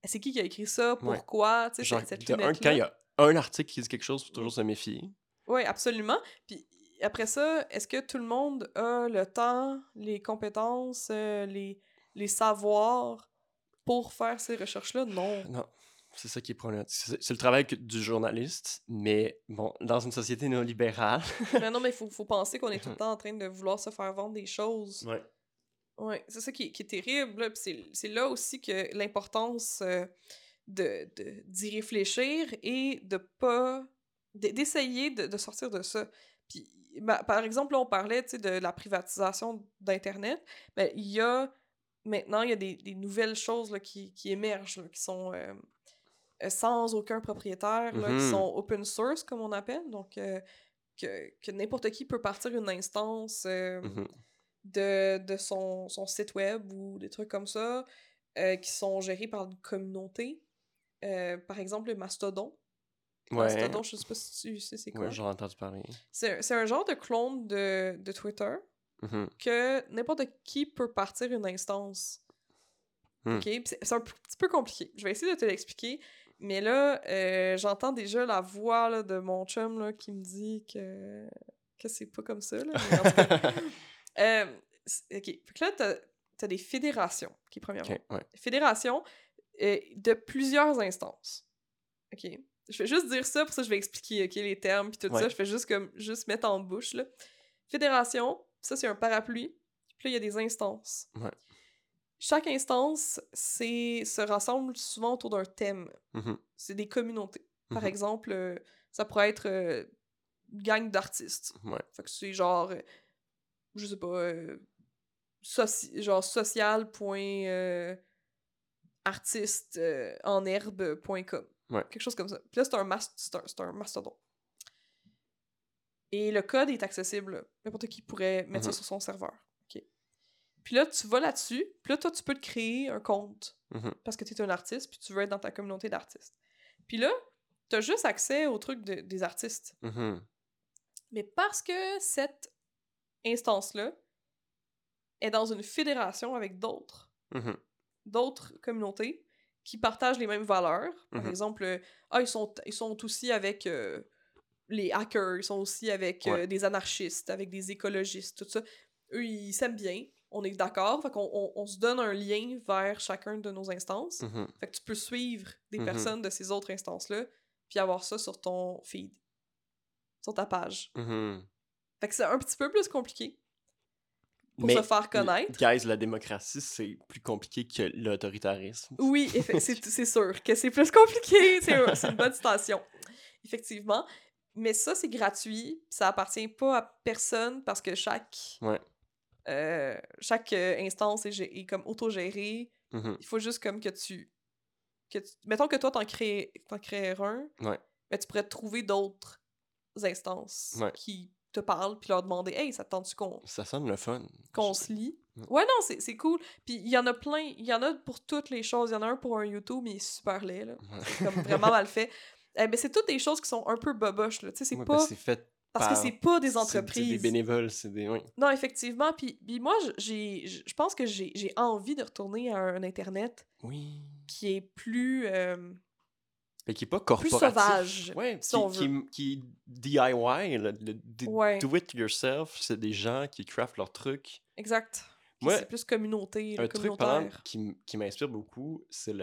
c'est qui qui a écrit ça? Ouais. Pourquoi? Tu sais, Genre, cette un, quand il y a un article qui dit quelque chose, faut toujours se méfier. Oui, absolument. Puis après ça, est-ce que tout le monde a le temps, les compétences, euh, les, les savoirs pour faire ces recherches-là? Non. Non. c'est ça qui est problématique. C'est le travail que- du journaliste, mais bon, dans une société néolibérale. mais non, mais il faut, faut penser qu'on est tout le temps en train de vouloir se faire vendre des choses. ouais. Ouais, c'est ça qui, est- qui est terrible. C'est là aussi que l'importance euh, de de- d'y réfléchir et de pas. d'essayer de, de sortir de ça. Puis, par exemple, là, on parlait de la privatisation d'Internet. Ben, il y a. Maintenant, il y a des, des nouvelles choses là, qui, qui émergent, là, qui sont euh, euh, sans aucun propriétaire, là, qui Mhm. sont open source, comme on appelle. Donc, euh, que, que n'importe qui peut partir une instance. euh, Mhm. de, de son, son site web ou des trucs comme ça qui sont gérés par une communauté. Par exemple, le Mastodon. Ouais. Mastodon, je sais pas si tu sais c'est quoi. Ouais, j'en ai entendu parler. c'est un genre de clone de, de Twitter Mhm. que n'importe qui peut partir une instance. Hmm. OK? C'est un petit peu compliqué. Je vais essayer de te l'expliquer. Mais là, euh, j'entends déjà la voix là, de mon chum là, qui me dit que, que c'est pas comme ça. Là, euh, OK. Fait que là, t'as as des fédérations, qui premièrement. Ok, ouais. Fédérations euh, de plusieurs instances. OK? Je vais juste dire ça, pour ça je vais expliquer OK, les termes puis tout Ouais. ça. Je fais juste comme juste mettre en bouche. Là. Fédération, ça c'est un parapluie. Puis là, il y a des instances. Ouais. Chaque instance c'est se rassemble souvent autour d'un thème. Mhm. C'est des communautés. Par Mhm. exemple, euh, ça pourrait être euh, une gang d'artistes. Ouais. Fait que c'est genre, euh, je sais pas, soci- genre social. point, artiste euh, en herbe.com. Ouais. Quelque chose comme ça. Puis là, c'est un, mas- c'est un, un mastodon. Et le code est accessible. N'importe qui pourrait mettre Mhm. ça sur son serveur. Puis là, tu vas là-dessus. Puis là, toi, tu peux te créer un compte Mhm. parce que tu es un artiste, puis tu veux être dans ta communauté d'artistes. Puis là, tu as juste accès aux trucs de- des artistes. Mhm. Mais parce que cette instance-là est dans une fédération avec d'autres, Mhm. d'autres communautés qui partagent les mêmes valeurs. Par Mhm. exemple, euh, ah, ils sont, ils sont aussi avec euh, les hackers, ils sont aussi avec euh, des anarchistes, avec des écologistes, tout ça. Eux, ils s'aiment bien, on est d'accord, fait qu'on on, on se donne un lien vers chacun de nos instances. Mhm. Fait que tu peux suivre des Mhm. personnes de ces autres instances-là, puis avoir ça sur ton feed, sur ta page. Fait que c'est un petit peu plus compliqué pour Mais se faire connaître. Guys, la démocratie, c'est plus compliqué que l'autoritarisme. Oui, c'est sûr que c'est plus compliqué. C'est une bonne citation. Effectivement. Mais ça, c'est gratuit. Ça appartient pas à personne parce que chaque, Ouais. euh, chaque euh, instance est, comme autogérée. Mhm. Il faut juste comme que tu... Que tu mettons que toi, t'en crées, t'en crées un, Ouais. mais tu pourrais trouver d'autres instances Ouais. qui te parlent puis leur demander « Hey, ça te tente-tu qu'on Ça sonne le fun. qu'on se lit. Ouais. Non, c'est c'est cool. Puis il y en a plein, il y en a pour toutes les choses. Il y en a un pour un YouTube, mais il est super laid, là. Ouais. C'est comme vraiment mal fait. Eh ben, c'est toutes des choses qui sont un peu boboches, là. Tu sais, c'est Ouais, pas... parce que c'est fait Parce que par- c'est pas des c'est- C'est des entreprises. bénévoles, c'est des. Oui. Non, effectivement. Puis, puis moi, je pense que j'ai j'ai envie de retourner à un Internet Oui. qui est plus... euh, Mais qui est pas plus corporatif. sauvage, Ouais, si qui, on qui, qui est DIY, le, le d- Ouais. do it yourself, c'est des gens qui craftent leurs trucs. Exact. Moi, c'est plus communauté, Un truc, par exemple, qui, m'inspire beaucoup, c'est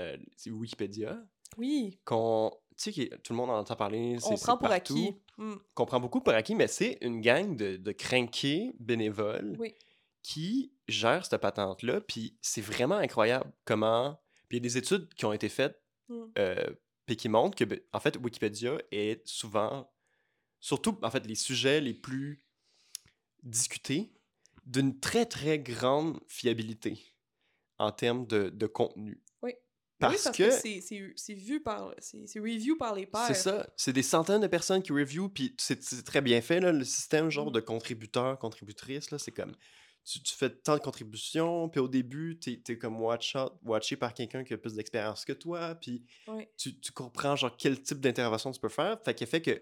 Wikipédia. Oui, Qu'on, tu sais, tout le monde en entend parler, on prend pour partout. acquis. Hmm, Qu'on prend beaucoup pour acquis, mais c'est une gang de, de crinqués bénévoles Oui. qui gèrent cette patente-là. Puis c'est vraiment incroyable comment. Puis il y a des études qui ont été faites hmm. euh, puis qui montrent que, ben, en fait, Wikipédia est souvent, surtout, en fait, les sujets les plus discutés, d'une très, très grande fiabilité en termes de, de contenu. Oui. Parce, oui, parce que, que, c'est- vu par... C'est c'est review par les pairs. c'est ça, c'est des centaines de personnes qui review, puis c'est très bien fait, là, le système genre Mhm. de contributeurs, contributrices, là, c'est comme, tu, tu fais tant de contributions, puis au début, t'es es comme watch out, watché par quelqu'un qui a plus d'expérience que toi, puis Oui. tu, tu comprends genre quel type d'intervention tu peux faire. Fait qu'il fait que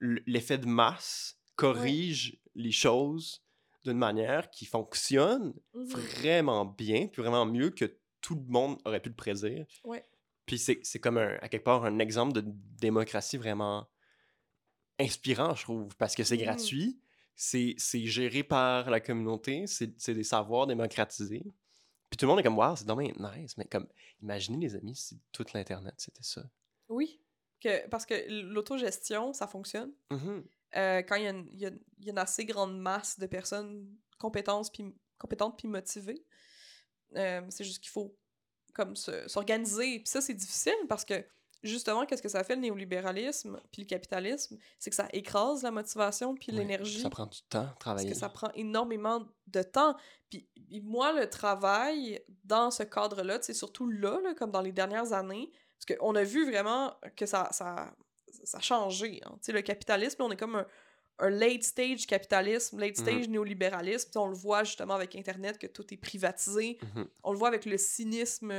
l'effet de masse corrige les choses d'une manière qui fonctionne Mhm. vraiment bien, puis vraiment mieux que tout le monde aurait pu le prédire. Puis c'est comme un, à quelque part un exemple de démocratie vraiment inspirant, je trouve, parce que c'est Mhm. gratuit, c'est c'est géré par la communauté, c'est c'est des savoirs démocratisés. Puis tout le monde est comme, wow, c'est dommage nice. Mais comme, imaginez les amis si toute l'Internet c'était ça. Oui. Que, parce que l'autogestion, ça fonctionne. Mhm. Euh, quand il y, a une, y a, y a une assez grande masse de personnes compétentes puis, compétentes puis motivées. Euh, c'est juste qu'il faut comme se- s'organiser. Puis ça, c'est difficile parce que justement, qu'est-ce que ça fait le néolibéralisme puis le capitalisme? C'est que ça écrase la motivation puis Ouais, l'énergie. Ça prend du temps, Parce travailler. que ça prend énormément de temps. Puis, moi, le travail dans ce cadre-là, c'est surtout là, là, comme dans les dernières années, parce qu'on a vu vraiment que ça, ça, ça a changé. hein. Le capitalisme, là, on est comme un, un late stage capitalisme, late Mhm. stage néolibéralisme. On le voit justement avec Internet, que tout est privatisé. Mhm. On le voit avec le cynisme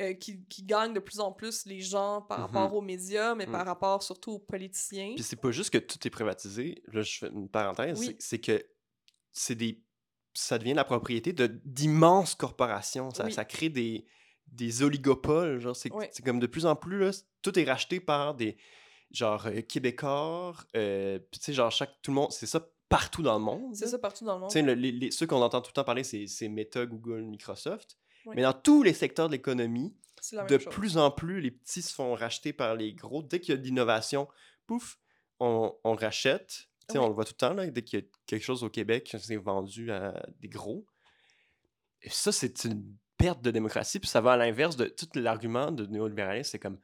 euh, qui, qui gagne de plus en plus les gens par Mhm. rapport aux médias, mais Mhm. par rapport surtout aux politiciens. Puis c'est pas juste que tout est privatisé. Là, je fais une parenthèse. Oui. c'est- que c'est des. Ça devient la propriété de d'immenses corporations. Ça, Oui. ça crée des, des oligopoles. Genre, c'est comme de plus en plus, là, tout est racheté par des. Genre, euh, Québécois. euh, tu sais, genre, chaque. Tout le monde. C'est ça partout dans le monde. C'est ça partout dans le monde. Tu sais, le- ceux qu'on entend tout le temps parler, c'est Meta, Google, Microsoft. Oui. Mais dans tous les secteurs de l'économie, de chose. plus en plus, les petits se font racheter par les gros. Dès qu'il y a de l'innovation, pouf, on, on rachète. Oui. On le voit tout le temps, là, dès qu'il y a quelque chose au Québec, c'est vendu à des gros. Et ça, c'est une perte de démocratie. Puis ça va à l'inverse de tout l'argument de néolibéralisme. C'est comme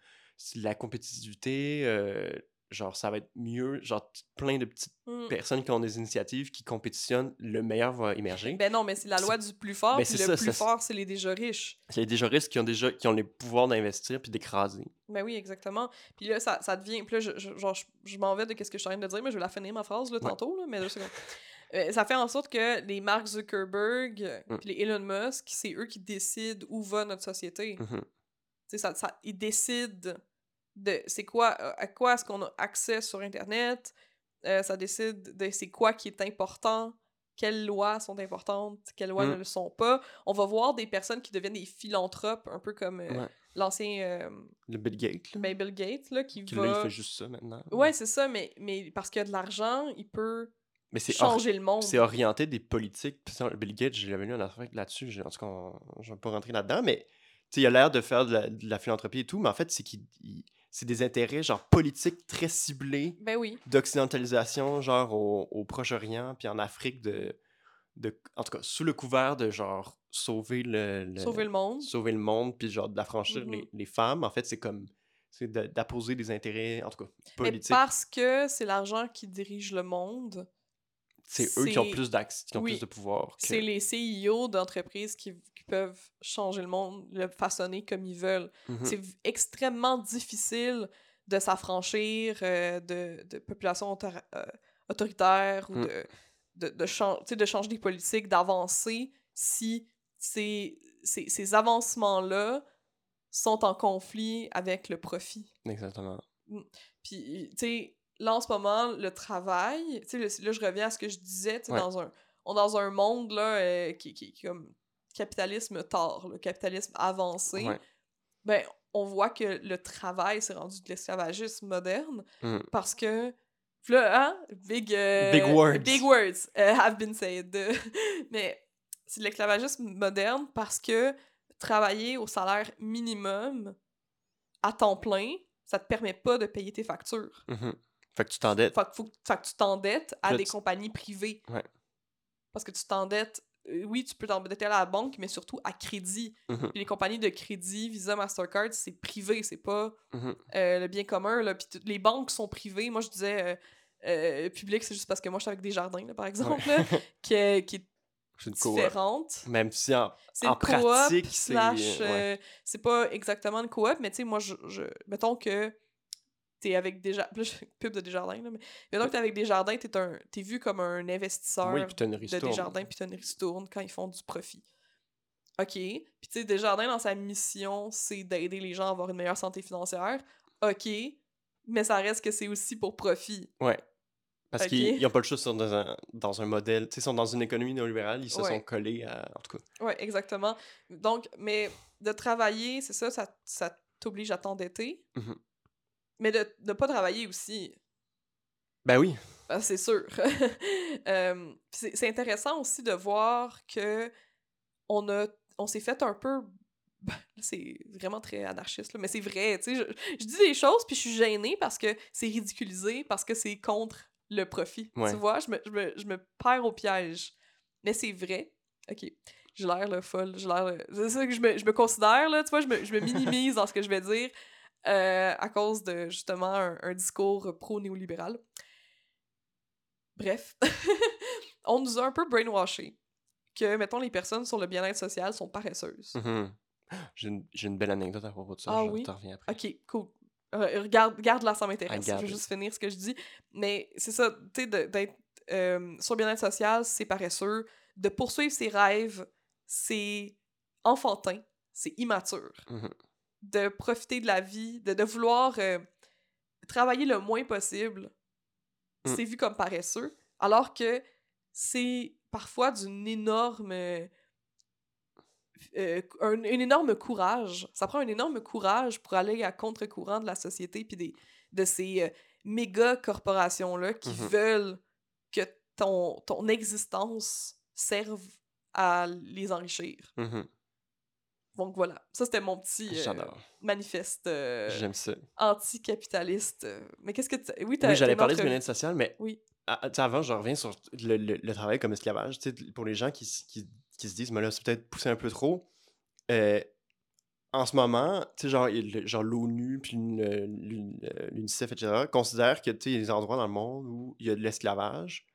la compétitivité, euh, genre ça va être mieux. Genre plein de petites Mm. personnes qui ont des initiatives qui compétitionnent, le meilleur va émerger. Ben non, mais c'est la loi du plus fort, Ben puis c'est le ça, plus fort, c'est les déjà riches. Y a des juristes qui ont déjà qui ont les pouvoirs d'investir puis d'écraser. Ben oui, exactement. Puis là, ça, ça devient... Puis là, je, je- genre, je, je m'en vais de ce que je suis en train de dire, mais je vais la finir, ma phrase, là, Ouais. tantôt, là, mais deux secondes. Euh, ça fait en sorte que les Mark Zuckerberg, Mm. puis les Elon Musk, c'est eux qui décident où va notre société. Ça, ça, ils décident de c'est quoi, euh, à quoi est-ce qu'on a accès sur Internet. Euh, ça décide de c'est quoi qui est important, quelles lois sont importantes, quelles lois Mm. ne le sont pas. On va voir des personnes qui deviennent des philanthropes, un peu comme euh, Ouais. l'ancien euh, Le Bill Gates, là, ben, Bill Gates, là, qui qui va... là, il fait juste ça maintenant. Ouais, c'est ça, mais, mais parce qu'il y a de l'argent, il peut Mais changer le monde. c'est orienté des politiques. Bill Gates, j'avais lu un article là-dessus. En tout cas, je ne vais pas rentrer là-dedans, mais il a l'air de faire de la, de la philanthropie et tout, mais en fait, c'est qu'il il- c'est des intérêts genre politiques très ciblés Ben oui. d'occidentalisation, genre au, au Proche-Orient, puis en Afrique, de, de, en tout cas, sous le couvert de genre sauver le, le- Sauver le monde. sauver le monde, puis genre d'affranchir Mhm. les, les femmes. En fait, c'est comme c'est de- d'apposer des intérêts, en tout cas, Mais politiques. parce que c'est l'argent qui dirige le monde, C'est eux qui ont plus d'accès, qui ont oui, plus de pouvoir. que- c'est les CEO d'entreprises qui, qui peuvent changer le monde, le façonner comme ils veulent. Mhm. C'est extrêmement difficile de s'affranchir euh, de, de populations euh, autoritaires ou Mm. de, de, de, chan- tu sais, de changer des politiques, d'avancer si ces, ces, ces avancements-là sont en conflit avec le profit. Exactement. Puis, tu sais, là, en ce moment, le travail, tu sais, là, je reviens à ce que je disais, tu sais, Ouais. dans, un, on dans un monde, là, euh, qui, qui, qui est comme capitalisme tard, le capitalisme avancé, Ouais. ben, on voit que le travail s'est rendu de l'esclavagisme moderne Mm. parce que, là, hein, big, euh, Big words. Big words uh, have been said. Mais c'est de l'esclavagisme moderne parce que travailler au salaire minimum à temps plein, ça te permet pas de payer tes factures. Mhm. Fait que tu t'endettes. Fait que, faut, fait que tu t'endettes à Là, des tu- compagnies privées. Ouais. Parce que tu t'endettes, euh, oui, tu peux t'endetter à la banque, mais surtout à crédit. Mhm. Puis les compagnies de crédit, Visa, Mastercard, c'est privé, c'est pas Mhm. euh, le bien commun. Là. Puis tout- les banques sont privées. Moi, je disais euh, euh, public, c'est juste parce que moi, je suis avec des jardins, là, par exemple, là, qui, est- qui est une différente. Même si en, C'est en pratique, c'est. ouais. euh, c'est pas exactement une coop, mais tu sais, moi, je, je- mettons que t'es avec des jardins, pub de Desjardins, là, mais mettons que t'es avec des jardins, t'es un, t'es vu comme un investisseur Oui, puis une de. Desjardins, puis t'as une ristourne quand ils font du profit. OK. Puis tu sais, Desjardins, dans sa mission, c'est d'aider les gens à avoir une meilleure santé financière. OK. Mais ça reste que c'est aussi pour profit. Ouais. Parce Ok. qu'ils n'ont pas le choix sur dans un, dans un modèle. Tu sais, ils sont dans une économie néolibérale, ils se Ouais. sont collés à. En tout cas. Ouais, exactement. Donc, mais de travailler, c'est ça, ça, ça t'oblige à t'endetter. Mhm. Mais de ne pas travailler aussi, Ben oui. ben, c'est sûr. Euh, c'est intéressant aussi de voir que on a on s'est fait un peu ben, c'est vraiment très anarchiste, là, mais c'est vrai, tu sais, je, je dis des choses, puis je suis gênée parce que c'est ridiculisé, parce que c'est contre le profit, Ouais. tu vois? Je me, je, me, je me perds au piège. Mais c'est vrai. OK. J'ai l'air, folle. J'ai l'air... C'est ça que je me, je me considère, là, tu vois, je me, je me minimise dans ce que je vais dire euh, à cause de, justement, un, un discours pro-néolibéral. Bref. On nous a un peu brainwashé que, mettons, les personnes sur le bien-être social sont paresseuses. Mhm. J'ai une, belle anecdote à propos de ça. Ah je oui? t'en reviens après. Ok, cool. Euh, regarde, garde-la, ça m'intéresse. I Je vais juste finir ce que je dis. Mais c'est ça, tu sais, d'être euh, sur le bien-être social, c'est paresseux. De poursuivre ses rêves, c'est enfantin, c'est immature. Mhm. De profiter de la vie, de, de vouloir euh, travailler le moins possible, Mm. c'est vu comme paresseux. Alors que c'est parfois d'une énorme. euh, un, un énorme courage. Ça prend un énorme courage pour aller à contre-courant de la société puis des, de ces euh, méga corporations-là qui Mhm. veulent que ton, ton existence serve à les enrichir. Mhm. Donc voilà, ça c'était mon petit euh, manifeste euh, anticapitaliste. euh. Mais qu'est-ce que tu... Oui, t'as Oui, j'allais parler du autre- bien-être social, mais Oui. avant, je reviens sur le, le- le travail comme esclavage. Tu sais, Pour les gens qui, qui, qui se disent, mais là, c'est peut-être poussé un peu trop. euh, en ce moment, tu sais, genre, il genre l'ONU, puis l'UNICEF, etc., considèrent que, tu sais, il y a des endroits dans le monde où il y a de l'esclavage.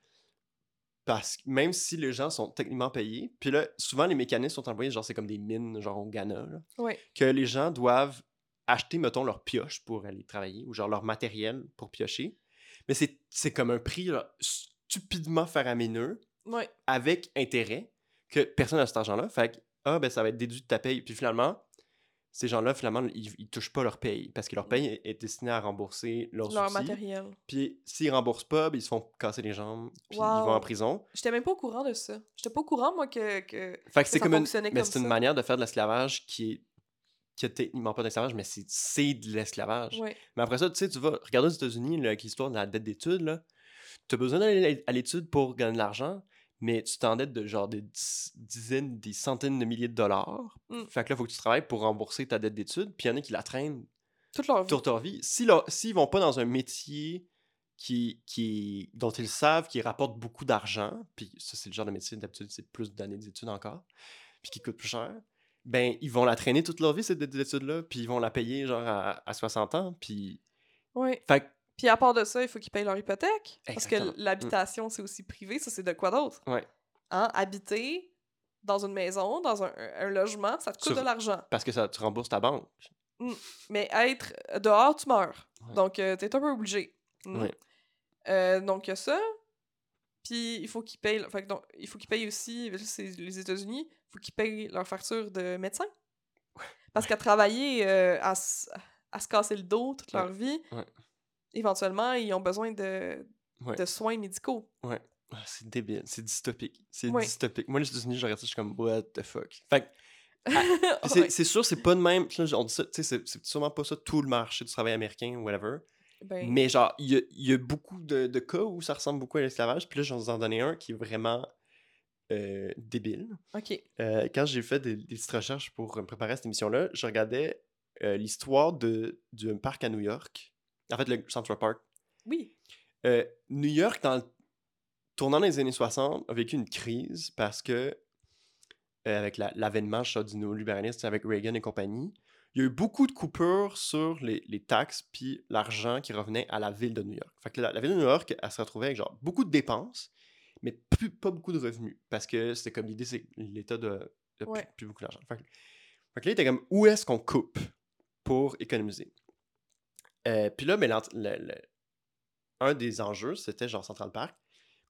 Parce que même si les gens sont techniquement payés, puis là, souvent, les mécanismes sont employés, genre, c'est comme des mines, genre au Ghana, là, Ouais. que les gens doivent acheter, mettons, leur pioche pour aller travailler, ou genre leur matériel pour piocher. Mais c'est comme un prix là, stupidement faramineux, Ouais. avec intérêt, que personne n'a cet argent-là. Fait que, ah, ben ça va être déduit de ta paye. Puis finalement, ces gens-là, finalement, ils, ils touchent pas leur paye, parce que leur paye est, est destinée à rembourser leurs Leur outils. matériel. Puis s'ils remboursent pas, ben, ils se font casser les jambes, puis ils vont en prison. J'étais même pas au courant de ça. J'étais pas au courant, moi, que... que... Fait que c'est ça comme une, mais c'est une manière de faire de l'esclavage qui est qui techniquement pas d'esclavage, mais c'est de l'esclavage. Ouais. Mais après ça, tu sais, tu vas regarder aux États-Unis l'histoire de la dette d'études, là. Tu as besoin d'aller à l'étude pour gagner de l'argent, mais tu t'endettes de genre des dizaines, des centaines de milliers de dollars. Mm. Fait que là, il faut que tu travailles pour rembourser ta dette d'études, puis il y en a qui la traînent Toute leur vie. toute leur vie. Si S'ils vont pas dans un métier qui, qui, dont ils savent qui rapporte beaucoup d'argent, puis ça, c'est le genre de métier, d'habitude, c'est plus d'années d'études encore, puis qui coûte plus cher, ben, ils vont la traîner toute leur vie, cette dette d'études-là, puis ils vont la payer genre à, à 60 ans, puis... Ouais. Fait que Puis à part de ça, il faut qu'ils payent leur hypothèque. Parce que l'habitation, c'est aussi privé. Ça, c'est de quoi d'autre? Ouais. Hein? Habiter dans une maison, dans un, un logement, ça te coûte Sur- de l'argent. Parce que ça, tu rembourses ta banque. Mais être dehors, tu meurs. Ouais. Donc, euh, t'es un peu obligé. Mm. Ouais. Euh, donc, il y a ça. Puis, il faut qu'ils payent... Fait que donc, il faut qu'ils payent aussi... C'est les États-Unis. Il faut qu'ils payent leur facture de médecin. Parce qu'à travailler, euh, à, à se casser le dos toute leur vie, Ouais. Éventuellement, ils ont besoin de, Ouais. de soins médicaux. Ah, c'est débile, c'est dystopique. C'est Ouais. dystopique. Moi, les États-Unis, je regarde ça, je suis comme, what the fuck? Fait que, Ouais. c'est c'est sûr, c'est pas de même. on dit ça, tu sais, c'est c'est sûrement pas ça tout le marché du travail américain whatever. Ben, Mais genre, il y y a beaucoup de, de cas où ça ressemble beaucoup à l'esclavage. Puis là, je vais vous en donner un qui est vraiment euh, débile. OK. Euh, quand j'ai fait des, des petites recherches pour me préparer à cette émission-là, je regardais euh, l'histoire de- d'un parc à New York. En fait, le Central Park. Oui. Euh, New York, dans le- tournant dans les années 60, a vécu une crise parce que, euh, avec la- l'avènement sais, du néolibéralisme avec Reagan et compagnie, il y a eu beaucoup de coupures sur les, les taxes puis l'argent qui revenait à la ville de New York. Fait que la, la ville de New York, elle se retrouvait avec genre beaucoup de dépenses, mais plus- pas beaucoup de revenus. Parce que c'était comme l'idée, c'est que l'État de, de plus- Ouais. plus, beaucoup d'argent. Fait, fait que là, il était comme où est-ce qu'on coupe pour économiser? Euh, puis là, mais l'ent- le- le- un des enjeux, c'était genre Central Park,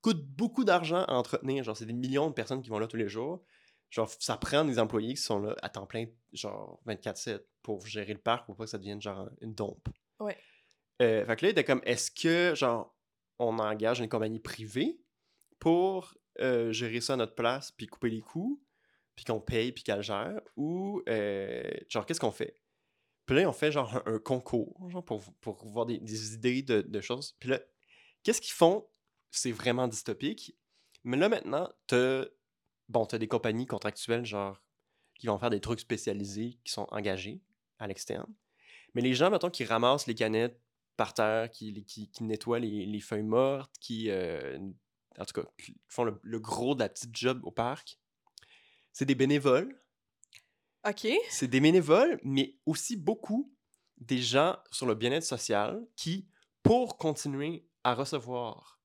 coûte beaucoup d'argent à entretenir. Genre, c'est des millions de personnes qui vont là tous les jours. Genre, ça prend des employés qui sont là à temps plein, genre 24-7, pour gérer le parc pour pas que ça devienne genre une dompe. Ouais. Euh, fait que là, il était comme, est-ce que, genre, on engage une compagnie privée pour euh, gérer ça à notre place, puis couper les coûts, puis qu'on paye, puis qu'elle gère, ou, euh, genre, qu'est-ce qu'on fait? Puis là, on fait genre un, concours, genre, pour, pour voir des, idées de, choses. Puis là, qu'est-ce qu'ils font? C'est vraiment dystopique. Mais là, maintenant, t'as... Bon, t'as des compagnies contractuelles, genre qui vont faire des trucs spécialisés, qui sont engagés à l'externe. Mais les gens, mettons, qui ramassent les canettes par terre, qui, qui, nettoient les, les, feuilles mortes, qui, euh, en tout cas, font le, le, gros de la petite job au parc, c'est des bénévoles. OK. C'est des bénévoles, mais aussi beaucoup des gens sur le bien-être social qui, pour continuer à recevoir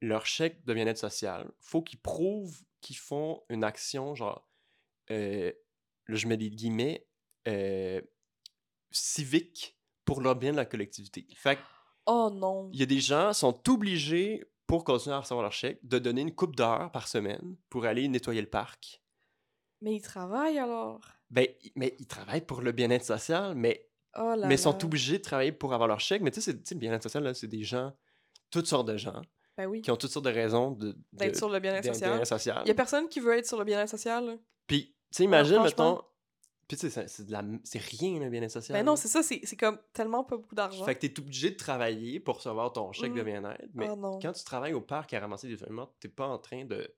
leur chèque de bien-être social, faut qu'ils prouvent qu'ils font une action, genre, euh, là, je mets des guillemets, euh, civique pour le bien de la collectivité. Fait Oh non. il y a des gens qui sont obligés, pour continuer à recevoir leur chèque, de donner une coupe d'heures par semaine pour aller nettoyer le parc. Mais ils travaillent alors. Ben, mais ils travaillent pour le bien-être social, mais, Oh là mais sont là. obligés de travailler pour avoir leur chèque. Mais tu sais, le bien-être social, là, c'est des gens, toutes sortes de gens, Ben oui. qui ont toutes sortes de raisons D'être de- sur le bien-être social. Il y a personne qui veut être sur le bien-être social. Puis, tu sais, imagine, mettons, puis tu sais, c'est- rien, le bien-être social. Ben non, c'est ça, c'est comme tellement pas beaucoup d'argent. Fait que t'es obligé de travailler pour recevoir ton chèque de Mm. bien-être. Mais Oh quand tu travailles au parc à ramasser des feuilles mortes, t'es pas en train de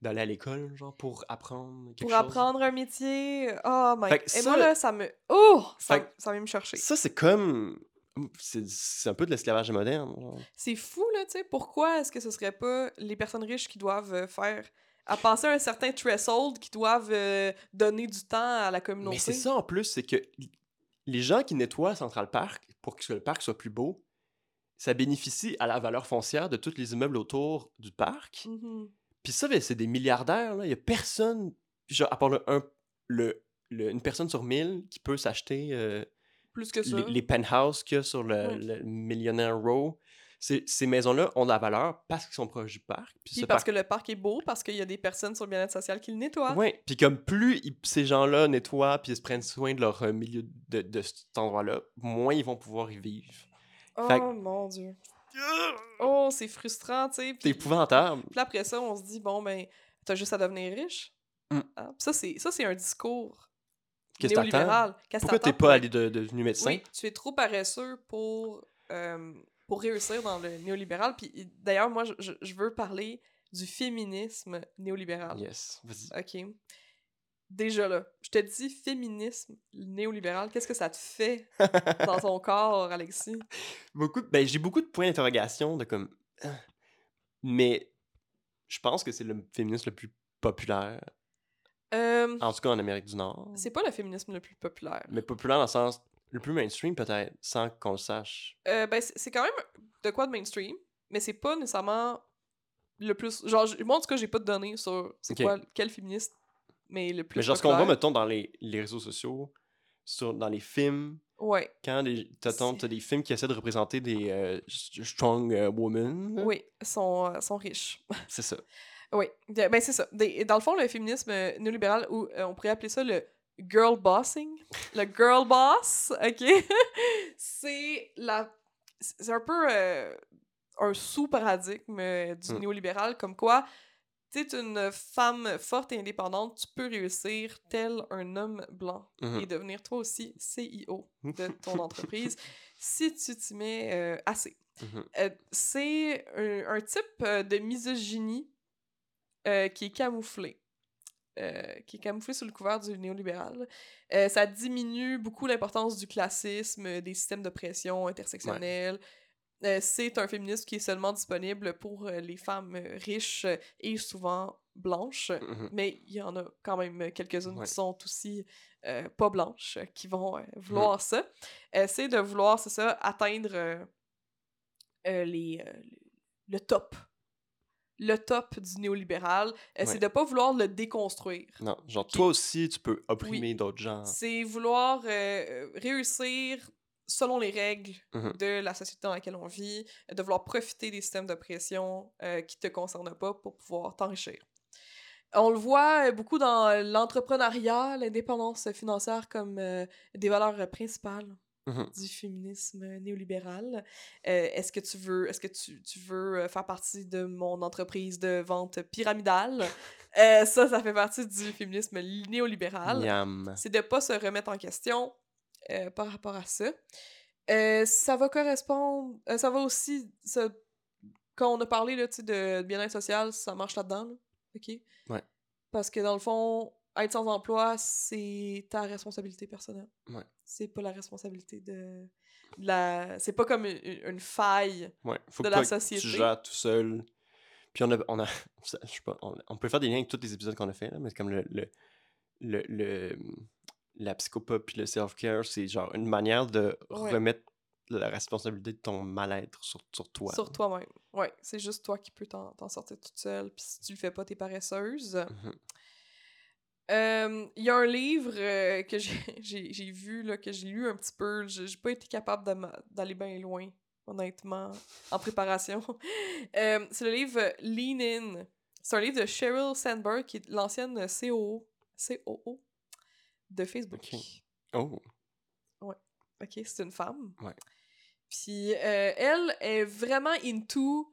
d'aller à l'école, genre, pour apprendre quelque Pour chose? apprendre un métier? Oh my Et ça- moi, là, ça me. Oh! Ça, que ça vient me chercher. Ça, c'est comme... C'est un peu de l'esclavage moderne. C'est fou, là, tu sais. Pourquoi est-ce que ce serait pas les personnes riches qui doivent euh, faire. à passer un certain threshold, qui doivent euh, donner du temps à la communauté? Mais c'est ça, en plus, c'est que les gens qui nettoient Central Park pour que le parc soit plus beau, ça bénéficie à la valeur foncière de tous les immeubles autour du parc. Mhm. Puis ça, ben, c'est des milliardaires, là. Il y a personne, genre, à part le, un, le, le- une personne sur mille qui peut s'acheter euh, Plus que ça. les, les penthouses qu'il y a sur le, Millionaire Row. Ces, ces maisons-là ont de la valeur parce qu'ils sont proches du parc. Puis Puis ce parce parc- que le parc est beau, parce qu'il y a des personnes sur le bien-être social qui le nettoient. Ouais, puis comme plus ils- ces gens-là nettoient puis ils se prennent soin de leur euh, milieu de, de cet endroit-là, moins ils vont pouvoir y vivre. Oh Fait mon dieu. Oh, c'est frustrant, tu sais. C'est Puis épouvantable. puis après ça, on se dit, bon, ben, t'as juste à devenir riche. Mm. Ah, ça, c'est ça, c'est un discours Qu'est-ce que t'attends? néolibéral. Qu'est-ce que Pourquoi t'es pas allé de, devenu médecin? Oui, tu es trop paresseux pour, euh, pour réussir dans le néolibéral. Puis d'ailleurs, moi, je, je- je veux parler du féminisme néolibéral. Yes, vas-y. OK. Déjà là, je te dis féminisme néolibéral, qu'est-ce que ça te fait dans ton corps, Alexis? Beaucoup, ben, j'ai beaucoup de points d'interrogation de comme. ah. Mais je pense que c'est le féminisme le plus populaire, Euh, en tout cas en Amérique du Nord. c'est pas le féminisme le plus populaire. Mais populaire dans le sens le plus mainstream peut-être, sans qu'on le sache. Euh, ben, c'est quand même de quoi de mainstream, mais c'est pas nécessairement le plus. Genre, moi en tout cas, j'ai pas de données sur c'est quoi, quel féministe, mais le plus. Mais genre ce qu'on voit, mettons, dans les, les réseaux sociaux, sur, dans les films, Ouais, quand t'as des films qui essaient de représenter des euh, strong euh, women, là, oui, sont, euh, sont riches. c'est ça. oui, ben c'est ça. Des- dans le fond, le féminisme néolibéral, ou on pourrait appeler ça le girl bossing, le girl boss, ok? c'est la. C'est un peu un sous-paradigme du Mm. néolibéral, comme quoi, tu es une femme forte et indépendante, tu peux réussir tel un homme blanc Mhm. et devenir toi aussi CEO de ton entreprise si tu t'y mets euh, assez. Mhm. Euh, c'est un, un type euh, de misogynie euh, qui est camouflé. qui est camouflé sous le couvert du néolibéral. Ça diminue beaucoup l'importance du classisme, des systèmes de pression intersectionnels. Euh, c'est un féminisme qui est seulement disponible pour euh, les femmes euh, riches et souvent blanches, Mhm. mais il y en a quand même quelques-unes Ouais. qui sont aussi pas blanches, qui vont euh, vouloir ça. C'est de vouloir, c'est ça, atteindre les, le top. Le top du néolibéral. Ouais. C'est de pas vouloir le déconstruire. Non, genre Qui- toi aussi, tu peux opprimer d'autres gens. C'est vouloir réussir selon les règles Mhm. de la société dans laquelle on vit, de vouloir profiter des systèmes de pression euh, qui te concernent pas pour pouvoir t'enrichir. On le voit euh, beaucoup dans l'entrepreneuriat, l'indépendance financière comme euh, des valeurs euh, principales Mhm. du féminisme néolibéral. Euh, est-ce que tu veux, est-ce que tu, tu veux euh, faire partie de mon entreprise de vente pyramidale? Euh, ça, ça fait partie du féminisme néolibéral c'est de pas se remettre en question euh, par rapport à ça. Euh, ça va correspondre, euh, ça va aussi, ça- quand on a parlé là, de bien-être social, ça marche là-dedans, là, ok? Ouais. Parce que dans le fond, être sans emploi, c'est ta responsabilité personnelle. Ouais. C'est pas la responsabilité de, de la. C'est pas comme une, une faille. Ouais, faut de que la société. tu gères tout seul. Puis on a, on a je sais pas, on, on peut faire des liens avec tous les épisodes qu'on a fait, là, mais c'est comme le, le, le, le- la psychopop puis le self-care, c'est genre une manière de Ouais. remettre la responsabilité de ton mal-être sur, sur toi. Sur toi-même. Ouais, c'est juste toi qui peux t'en sortir toute seule. Puis si tu le fais pas, t'es paresseuse. Euh, Il y a un livre euh, que j'ai- vu, là, que j'ai lu un petit peu. J'ai pas été capable d'aller bien loin, honnêtement, en préparation. Euh, c'est le livre Lean In. C'est un livre de Sheryl Sandberg, qui est l'ancienne COO, COO de Facebook. Oh, Ok, c'est une femme. Ouais. Puis euh, elle est vraiment into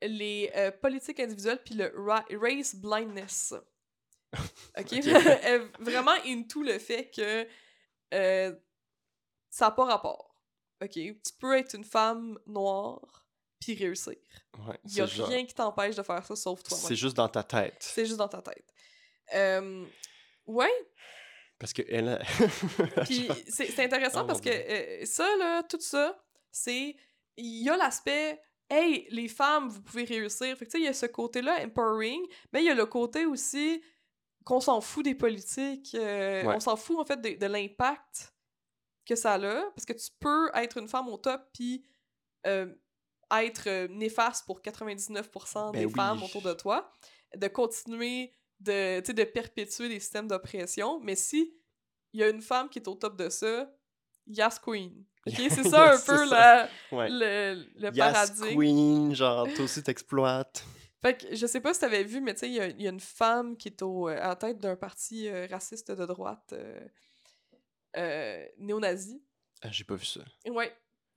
les euh, politiques individuelles puis le ra- race blindness. Ok? elle est vraiment into le fait que euh, ça n'a pas rapport. Ok? Tu peux être une femme noire puis réussir. ouais. Il y a genre- rien qui t'empêche de faire ça sauf toi. C'est juste dans ta tête. C'est juste dans ta tête. Ouais, Parce que elle. Puis c'est intéressant Oh parce que euh, ça, là, tout ça, c'est. Il y a l'aspect. Hey, les femmes, vous pouvez réussir. Fait que tu sais, il y a ce côté-là, empowering, mais il y a le côté aussi qu'on s'en fout des politiques. euh, Ouais. On s'en fout, en fait, de, de l'impact que ça a. Parce que tu peux être une femme au top, puis euh, être néfaste pour 99% des Ben oui. femmes autour de toi. De continuer de, de perpétuer des systèmes d'oppression. Mais si il y a une femme qui est au top de ça, Yas Queen. Ok, c'est ça un peu ça. la- ouais. le, le Yes, paradigme. Queen, genre, toi aussi t'exploites. Fait que je sais pas si t'avais vu, mais tu sais, il y, y a une femme qui est au, euh, à la tête d'un parti euh, raciste de droite euh, euh, néo-nazi. Ah, j'ai pas vu ça. Ouais.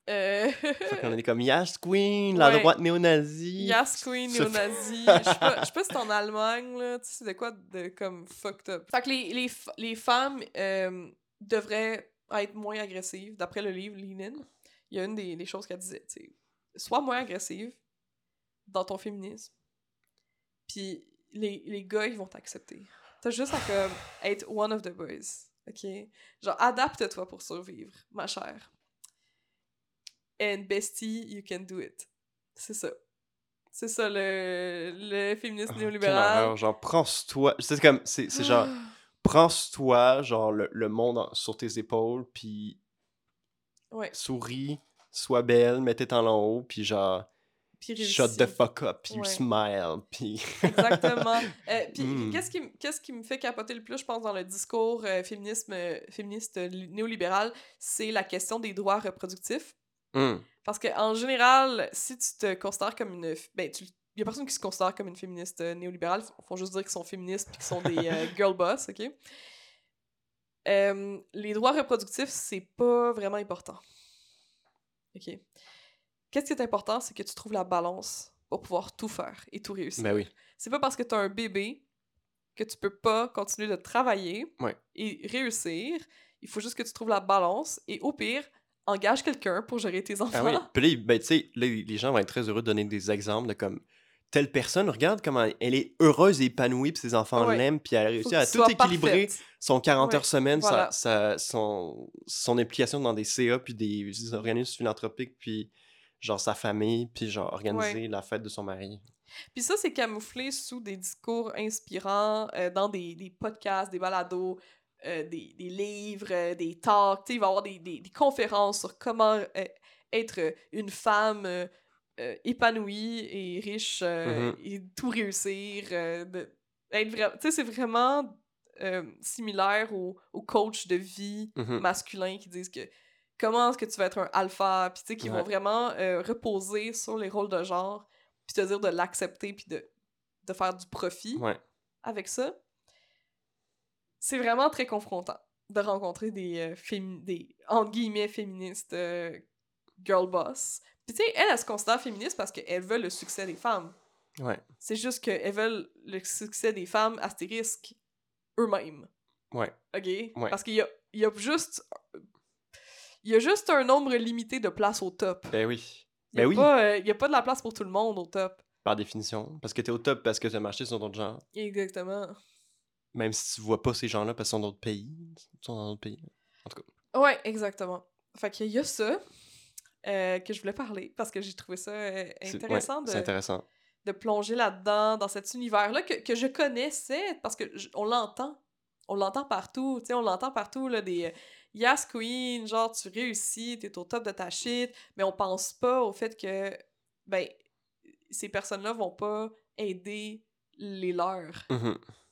Euh... Fait qu'on est comme Yes, Queen, la Ouais. droite néo-nazie. Yas Queen Ça fait- néo-nazi. Je sais pas, si c'est en Allemagne, là. Tu sais, c'est de quoi de comme fucked up. Fait que les, les, les femmes euh, devraient être moins agressives, d'après le livre Lean In. Il y a une des, des choses qu'elle disait, tu sais. Sois moins agressive dans ton féminisme. Puis les, les gars, ils vont t'accepter. T'as juste à comme être one of the boys. OK? Genre, adapte-toi pour survivre, ma chère. And bestie, you can do it. C'est ça. C'est ça le, le féminisme Ah, néolibéral. horreur, Genre, prends-toi. C'est comme. C'est c'est genre. Prends-toi, genre, le, le monde en- sur tes épaules, puis Ouais, souris, sois belle, mets-toi en haut, puis genre. puis Shut the fuck up, puis Ouais. smile, puis. Exactement. Euh, puis Mm. qu'est-ce qui, qu'est-ce qui me fait capoter le plus, je pense, dans le discours euh, féminisme, euh, féministe euh, li- néolibéral, c'est la question des droits reproductifs. Hum, Parce qu'en général, si tu te considères comme une... Ben, tu... Il y a personne qui se considère comme une féministe euh, néolibérale. Ils font juste dire qu'ils sont féministes puis qu'ils sont des euh, girl boss, OK? Euh, les droits reproductifs, c'est pas vraiment important. OK? Qu'est-ce qui est important, c'est que tu trouves la balance pour pouvoir tout faire et tout réussir. Ben oui. C'est pas parce que t'as un bébé que tu peux pas continuer de travailler Ouais. et réussir. Il faut juste que tu trouves la balance et au pire, engage quelqu'un pour gérer tes enfants. Ah oui. Puis là, ben, tu sais, les gens vont être très heureux de donner des exemples de comme telle personne, regarde comment elle est heureuse et épanouie, puis ses enfants Ouais. l'aiment, puis elle a réussi à tout équilibrer, parfaite. son 40 Ouais, heures semaine, sa- voilà. sa- son, son implication dans des CA, puis des, des organismes philanthropiques, puis genre sa famille, puis genre organiser la fête de son mari. Puis ça, c'est camouflé sous des discours inspirants, euh, dans des, des podcasts, des balados, euh, des, des livres, euh, des talks. Il va y avoir des, des, des conférences sur comment euh, être une femme euh, épanouie et riche Mhm. et tout réussir. de- être vra- c'est vraiment similaire aux au coachs de vie Mhm. masculins qui disent que comment est-ce que tu vas être un alpha, puis tu sais, qui vont vraiment reposer sur les rôles de genre, puis te dire de l'accepter, puis de, de faire du profit Ouais. avec ça. C'est vraiment très confrontant de rencontrer des, euh, des entre guillemets, féministes euh, girl boss. Puis tu sais, elle, elle se considère féministe parce qu'elle veut le succès des femmes. Ouais. C'est juste qu'elles veulent le succès des femmes risques eux-mêmes. Ouais. OK? Ouais. Parce qu'il y a, il y a juste... Il y a juste un nombre limité de places au top. Ben oui. Il Ben oui. pas, euh, il y a pas de la place pour tout le monde au top. Par définition. Parce que t'es au top parce que t'as marché sur ton genre. Exactement. Même si tu vois pas ces gens-là parce qu'ils sont dans d'autres pays. Ils sont dans d'autres pays. En tout cas. Ouais, exactement. Fait qu'il y a ça euh, que je voulais parler parce que j'ai trouvé ça euh, ouais, intéressant de, C'est intéressant. de plonger là-dedans, dans cet univers-là que, que je connaissais parce que je- on l'entend. On l'entend partout, tu sais, on l'entend partout, là, des euh, Yes Queen, genre tu réussis, t'es au top de ta shit, mais on pense pas au fait que, ben, ces personnes-là vont pas aider les leurs. Mhm. C'est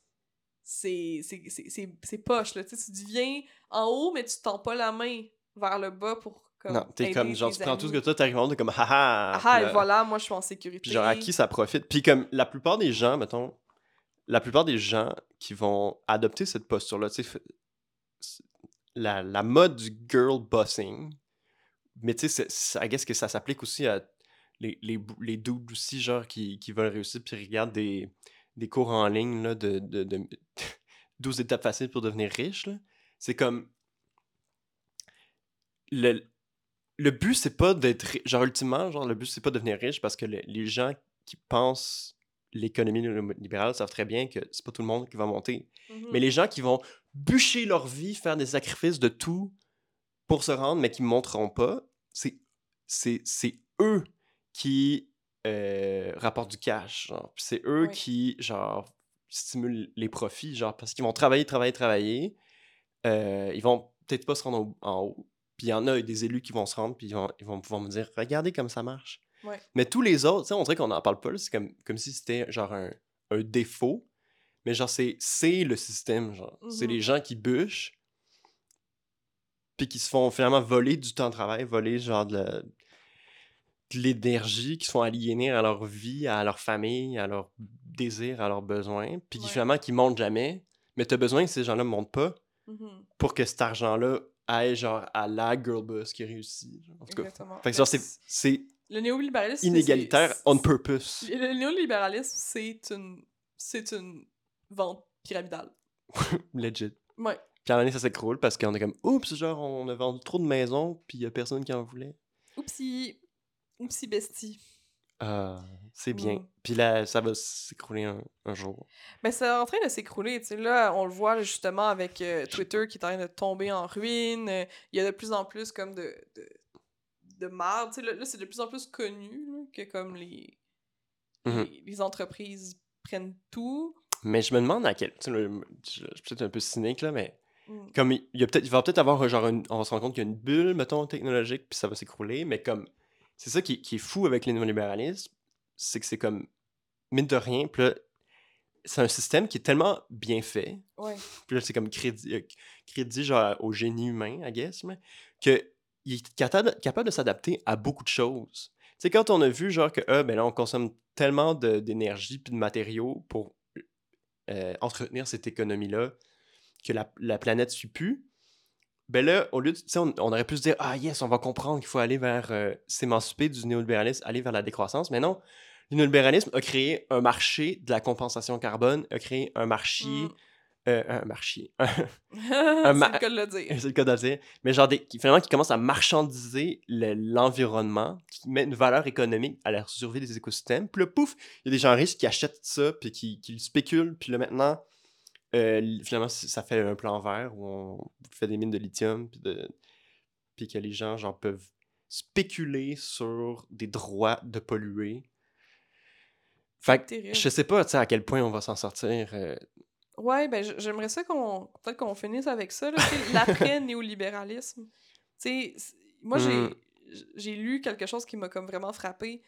c'est- poche, là, tu sais, tu deviens en haut, mais tu tends pas la main vers le bas pour, comme, Non, t'es comme, genre, tu prends tout ce que amis. tu as, t'arrives en haut, t'es comme, haha! Ah, puis et là- voilà, moi, je suis en sécurité. Puis genre, à qui ça profite? Puis comme la plupart des gens, mettons, la plupart des gens qui vont adopter cette posture-là, tu sais, la, la mode du girl bossing, mais tu sais, I guess que ça s'applique aussi à les, les, les dudes aussi, genre, qui, qui veulent réussir, puis regardent des, des cours en ligne, là, de, de, de 12 étapes faciles pour devenir riche. C'est comme... Le, le but, c'est pas d'être... Genre, ultimement, genre, le but, c'est pas de devenir riche parce que le- les gens qui pensent l'économie libérale savent très bien que c'est pas tout le monde qui va monter. Mhm. Mais les gens qui vont bûcher leur vie, faire des sacrifices de tout pour se rendre, mais qui ne montreront pas, c'est eux qui euh, rapportent du cash. Genre. Puis c'est eux Oui. qui, genre, stimulent les profits, genre, parce qu'ils vont travailler, travailler, travailler. Euh, ils vont peut-être pas se rendre au- en haut. Puis il y en a des élus qui vont se rendre, puis ils vont, ils vont pouvoir me dire Regardez comme ça marche. Ouais. Mais tous les autres, on dirait qu'on n'en parle pas, c'est comme, comme si c'était genre un, un défaut. Mais genre, c'est, c'est le système, genre. C'est Mhm. les gens qui bûchent, puis qui se font finalement voler du temps de travail, voler genre de, la- l'énergie, qui se font aliéner à leur vie, à leur famille, à leurs désirs, à leurs besoins, puis qui Ouais. finalement qui montent jamais. Mais t'as besoin que ces gens-là montent pas Mhm. pour que cet argent-là aille genre à la girl boss qui réussit. En tout cas. Exactement. Fait que Mais genre, c'est, Le néolibéralisme. inégalitaire on purpose. Le néolibéralisme, c'est une. C'est une vente pyramidale. Legit. Ouais. Puis à un moment donné, ça s'écroule parce qu'on est comme, oups, genre, on a vendu trop de maisons, puis il y a personne qui en voulait. Oupsie. Oupsie bestie. Ah, c'est bien. Mm. Puis là, ça va s'écrouler un, un jour. Mais c'est en train de s'écrouler, tu sais. Là, on le voit justement avec euh, Twitter qui est en train de tomber en ruine. Il y a de plus en plus comme de. de de marde, tu sais, là, là, c'est de plus en plus connu là, que comme les, Mhm. les, les entreprises prennent tout. Mais je me demande à quel. Tu sais, le- je je suis peut-être un peu cynique, là, mais Mm. comme il, il y a peut-être, il va peut-être avoir genre. une- on se rendre compte qu'il y a une bulle, mettons, technologique, puis ça va s'écrouler, mais comme. C'est ça qui, qui est fou avec le néolibéralisme, c'est que c'est comme. Mine de rien, puis là, c'est un système qui est tellement bien fait, Ouais. puis là, c'est comme crédit, euh, crédit genre au génie humain, I guess, mais que il est capable, capable de s'adapter à beaucoup de choses. Tu sais, quand on a vu, genre, que, ah, ben là, on consomme tellement d'énergie puis de matériaux pour euh, entretenir cette économie-là que la, la planète suit plus, ben là, au lieu de, tu sais, on, on aurait pu se dire, ah yes, on va comprendre qu'il faut aller vers euh, s'émanciper du néolibéralisme, aller vers la décroissance, mais non, le néolibéralisme a créé un marché de la compensation carbone, a créé un marché, Mm. euh, un marché, c'est ma- le cas de le dire. c'est le cas de le dire, mais genre des, finalement qui commence à marchandiser le- l'environnement, qui met une valeur économique à la survie des écosystèmes. Puis là, pouf, il y a des gens riches qui achètent ça, puis qui, qui le spéculent, puis là maintenant, euh, finalement, ça fait un plan vert où on fait des mines de lithium, puis, de, puis que les gens genre peuvent spéculer sur des droits de polluer. Fait que je sais pas, à quel point on va s'en sortir. euh, Ouais, ben j'aimerais ça qu'on peut-être qu'on finisse avec ça, l'après-néolibéralisme. Moi Mm. j'ai lu quelque chose qui m'a comme vraiment frappé,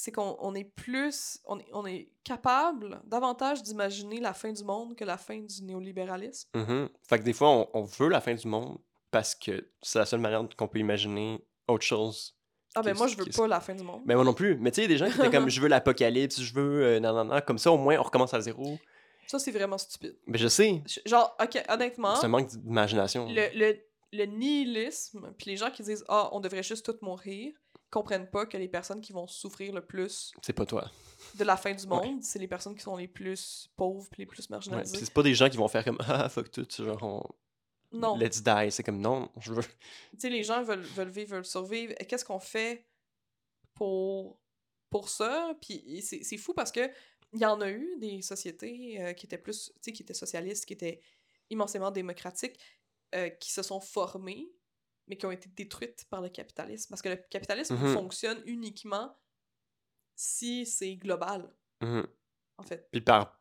c'est qu'on on est plus on est, on est capable davantage d'imaginer la fin du monde que la fin du néolibéralisme. Mhm. Fait que des fois, on, on veut la fin du monde parce que c'est la seule manière qu'on peut imaginer autre chose. Ah ben moi je veux pas la fin du monde. Mais moi non plus. Mais tu sais, il y a des gens qui étaient comme je veux l'apocalypse, je veux euh, non, non, non. Comme ça, au moins, on recommence à zéro. Ça c'est vraiment stupide. Mais je sais, Genre OK, honnêtement, c'est un manque d'imagination. le, le, le nihilisme, puis les gens qui disent ah, on devrait juste tous mourir, comprennent pas que les personnes qui vont souffrir le plus C'est pas toi. de la fin du Ouais. monde, c'est les personnes qui sont les plus pauvres puis les plus marginalisées. C'est pas des gens qui vont faire comme ah fuck tout, genre on... non, let's die. C'est comme non, je veux. tu sais, les gens veulent, veulent vivre, veulent survivre. Et Qu'est-ce qu'on fait pour, pour ça? Puis c'est c'est fou parce que il y en a eu des sociétés euh, qui étaient plus, tu sais, qui étaient socialistes, qui étaient immensément démocratiques, euh, qui se sont formées, mais qui ont été détruites par le capitalisme. Parce que le capitalisme Mhm. fonctionne uniquement si c'est global, Mhm. en fait. Puis par,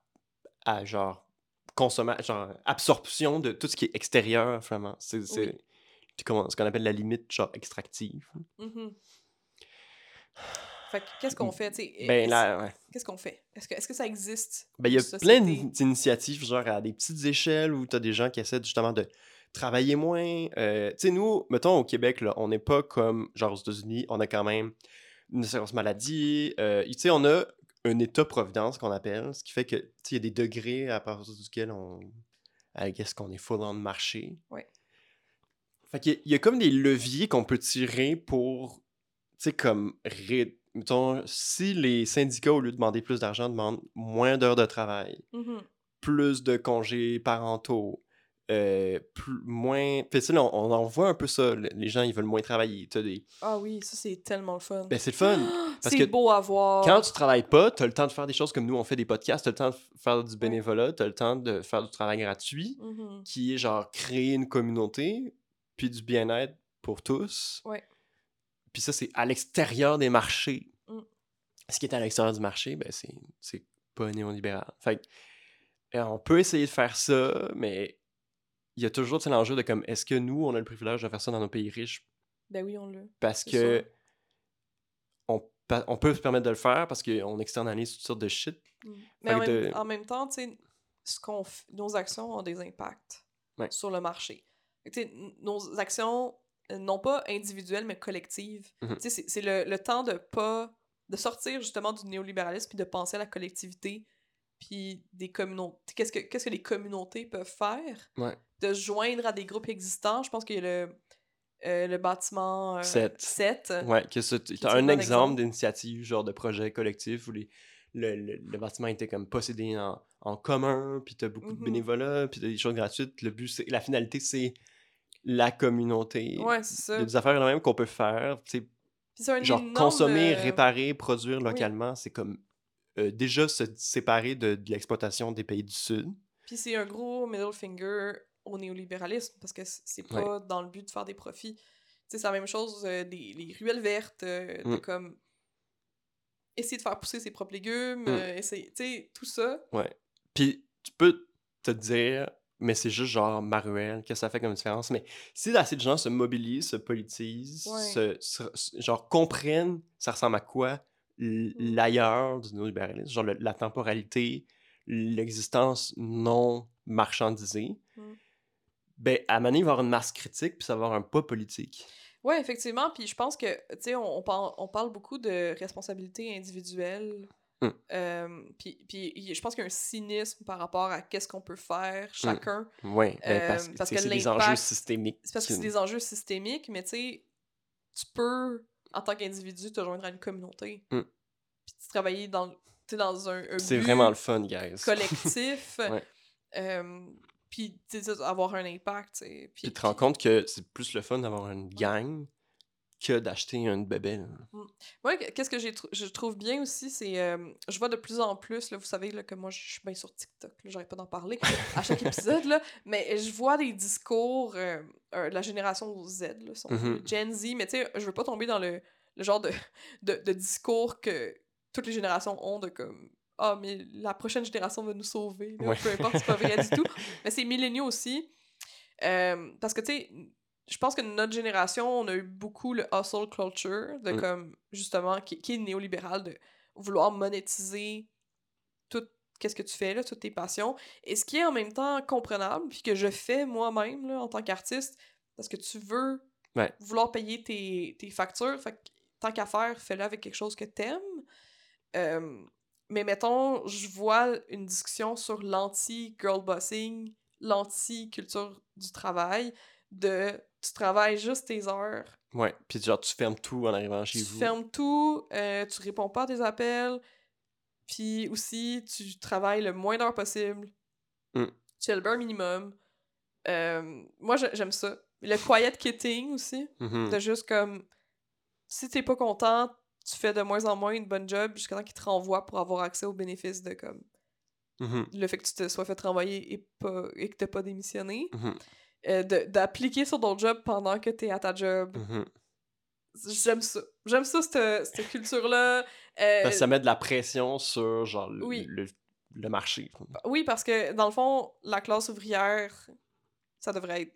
à, genre, consomma genre, absorption de tout ce qui est extérieur, vraiment. C'est Oui. ce qu'on appelle la limite, genre, extractive. Mhm. Fait qu'est-ce qu'on fait, tu sais? Ben ouais. Qu'est-ce qu'on fait? Est-ce que, est-ce que ça existe? Ben, il y a plein d'initiatives, genre à des petites échelles où t'as des gens qui essaient justement de travailler moins. Euh, tu sais, nous, mettons au Québec, là, on n'est pas comme, genre aux États-Unis, on a quand même une assurance maladie. euh, tu sais, on a un état-providence qu'on appelle, ce qui fait que, tu sais, il y a des degrés à partir duquel on. I guess qu'on est full on marché. Ouais. Fait qu'il y y, a comme des leviers qu'on peut tirer pour, tu sais, comme, ré- mettons, si les syndicats, au lieu de demander plus d'argent, demandent moins d'heures de travail, Mhm. plus de congés parentaux, euh, plus, moins... Puis tu sais, là, on, on en voit un peu ça, le- les gens, ils veulent moins travailler. T'as des... Ah oui, ça c'est tellement le fun. Ben, c'est le fun! parce c'est que beau à voir. Quand tu travailles pas, t'as le temps de faire des choses comme nous, on fait des podcasts, t'as le temps de faire du bénévolat, t'as le temps de faire du travail gratuit, Mhm. qui est genre créer une communauté, puis du bien-être pour tous. Ouais. Puis ça, c'est à l'extérieur des marchés. Mm. Ce qui est à l'extérieur du marché, ben c'est, c'est pas néolibéral. Fait que, euh, on peut essayer de faire ça, mais il y a toujours l'enjeu de comme, est-ce que nous, on a le privilège de faire ça dans nos pays riches? Ben oui, on l'a. parce que sûr. on, on peut se permettre de le faire parce qu'on externalise toutes sortes de shit. Mais en même, de- en même temps, ce qu'on f- nos actions ont des impacts Ouais. sur le marché. Nos actions, euh, non pas individuelles, mais collectives. Mhm. Sais, c'est- c'est le, le temps de pas de sortir justement du néolibéralisme puis de penser à la collectivité puis des communautés. Qu'est-ce que, qu'est-ce que les communautés peuvent faire? Ouais. De se joindre à des groupes existants. Je pense qu'il y a le, euh, le bâtiment euh, Sept. 7. Ouais, que ça, Qui t'as est un un exemple d'initiative, genre de projet collectif où les, le, le, le bâtiment était comme possédé en, en commun, puis t'as beaucoup de Mhm. bénévolat, puis t'as des choses gratuites. Le but, c'est, la finalité, c'est la communauté. Ouais, c'est Il ça. y a des affaires là même qu'on peut faire, c'est un genre énorme, consommer, euh, réparer, produire localement, c'est comme euh, déjà se séparer de, de l'exploitation des pays du Sud. Puis c'est un gros middle finger au néolibéralisme parce que c'est Ouais. pas dans le but de faire des profits. C'est la même chose euh, des les ruelles vertes, euh, de Mm. comme essayer de faire pousser ses propres légumes, Mm. euh, essayer, tu sais, tout ça. Ouais. Puis tu peux te dire, mais c'est juste genre Maruel, que ça fait comme différence. Mais si assez de gens se mobilisent, se politisent, Ouais. se, se- se- genre comprennent ça ressemble à quoi Mm. l'ailleurs du néolibéralisme, genre le- la temporalité, l'existence non marchandisée, Mm. Ben à donné, il va avoir une masse critique, puis ça va avoir un pas politique. Ouais, effectivement. Puis je pense que, tu sais, on, on, parle, on parle beaucoup de responsabilité individuelle. Mm. Euh, puis, je pense qu'il y a un cynisme par rapport à qu'est-ce qu'on peut faire chacun. Oui, ben, parce, Euh, que parce que c'est des enjeux systémiques. C'est parce que c'est des enjeux systémiques, mais tu sais, tu peux, en tant qu'individu, te joindre à une communauté. Mm. Puis tu travailler dans, dans un, un C'est vraiment le fun, guys. collectif. Ouais. euh, puis, avoir un impact. Puis tu te rends compte que c'est plus le fun d'avoir une gang que d'acheter une bébelle. Moi, qu'est-ce que je trouve bien aussi, c'est. euh, je vois de plus en plus, là, vous savez là, que moi, je suis bien sur TikTok, j'arrête pas d'en parler à chaque épisode, là, mais je vois des discours euh, euh, de la génération Z, là, Mhm. Gen Z, mais tu sais, je veux pas tomber dans le, le genre de, de, de discours que toutes les générations ont de comme. Ah, mais la prochaine génération va nous sauver. là, Ouais. Peu importe, c'est pas vrai du tout. Mais c'est milléniaux aussi. Euh, parce que, tu sais, je pense que notre génération, on a eu beaucoup le hustle culture, de Mm. comme, justement, qui, qui est néolibéral, de vouloir monétiser tout qu'est-ce que tu fais, là, toutes tes passions. Et ce qui est en même temps comprenable, puis que je fais moi-même, là, en tant qu'artiste, parce que tu veux Ouais. vouloir payer tes, tes factures, fait que tant qu'à faire, fais-le avec quelque chose que t'aimes. Euh, mais mettons, je vois une discussion sur l'anti-girl bossing, l'anti-culture du travail, de tu travailles juste tes heures, Ouais. Puis genre, tu fermes tout en arrivant chez tu vous. fermes tout, euh, tu réponds pas à tes appels, puis aussi tu travailles le moins d'heures possible. Mm. Tu fais le bare minimum. Euh, moi, j'ai- j'aime ça. Le quiet quitting aussi, Mhm. de juste comme si t'es pas content, tu fais de moins en moins une bonne job jusqu'à temps qu'ils te renvoient pour avoir accès aux bénéfices de comme Mhm. le fait que tu te sois fait renvoyer et, pas, et que t'as pas démissionné. Euh, de- d'appliquer sur ton job pendant que t'es à ta job. Mhm. J'aime ça. J'aime ça, cette, cette culture-là. Euh, Parce que ça met de la pression sur genre le, Oui. le, le marché. Oui, parce que dans le fond, la classe ouvrière, ça devrait être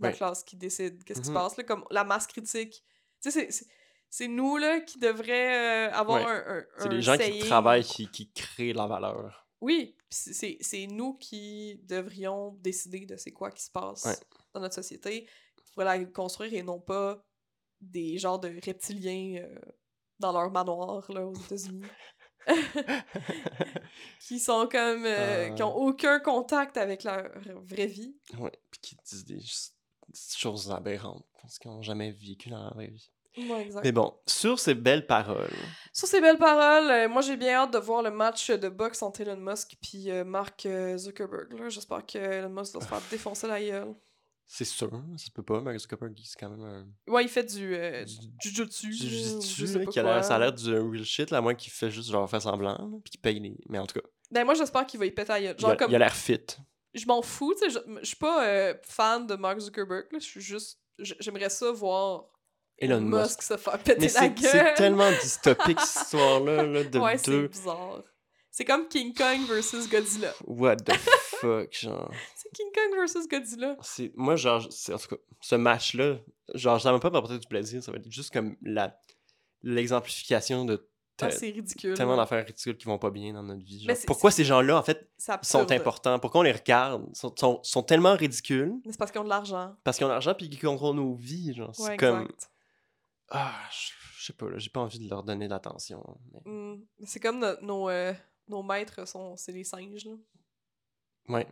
la classe qui décide qu'est-ce qui se passe, là, comme la masse critique. Tu sais, c'est- c'est- nous, là, qui devraient euh, avoir Ouais. un, un- C'est les gens qui travaillent qui, qui créent la valeur. Oui, c'est- nous qui devrions décider de c'est quoi qui se passe Ouais. dans notre société pour la construire et non pas des genres de reptiliens euh, dans leur manoir là, aux États-Unis. qui sont comme. euh, qui ont Euh. aucun contact avec leur vraie vie. ouais. Puis qui disent des, des choses aberrantes parce qu'ils n'ont jamais vécu dans la vraie vie. Exact. Mais bon, sur ces belles paroles, Sur ces belles paroles, euh, moi j'ai bien hâte de voir le match de boxe entre Elon Musk puis euh, Mark euh, Zuckerberg. J'espère que Elon Musk va se faire défoncer la gueule. c'est sûr, ça se peut pas, Mark Zuckerberg, c'est quand même un. Ouais, il fait du, euh, Du- jujutsu. Du je qui a quoi. ça a l'air du real shit, là, à moins qu'il fait juste genre faire semblant, là, puis qu'il paye les. Mais en tout cas, Ben moi j'espère qu'il va y péter la gueule. il a comme, il a l'air fit. je m'en fous, tu sais, je je suis pas euh, fan de Mark Zuckerberg, là, je suis juste, j'aimerais ça voir Elon Musk. se faire péter Mais la c'est gueule. c'est tellement dystopique, cette histoire-là, là, de ouais, c'est deux. bizarre. C'est comme King Kong versus Godzilla. What the fuck, genre. C'est King Kong versus Godzilla. C'est, moi, genre, en tout cas, ce match-là, genre, ça m'a pas m'apporter du plaisir, ça va être juste comme la, l'exemplification de Ah, c'est ridicule. tellement d'affaires ridicules qui vont pas bien dans notre vie. Pourquoi ces gens-là, en fait, sont importants? Pourquoi on les regarde? Sont, sont, sont tellement ridicules Mais c'est parce qu'ils ont de l'argent. parce qu'ils ont l'argent puis qu'ils contrôlent nos vies. Genre, c'est Ouais, comme. exact. Ah, je, sais pas, là, j'ai pas envie de leur donner l'attention. mais- Mm. C'est comme no- nos, euh, nos maîtres sont, c'est les singes, là. Ouais.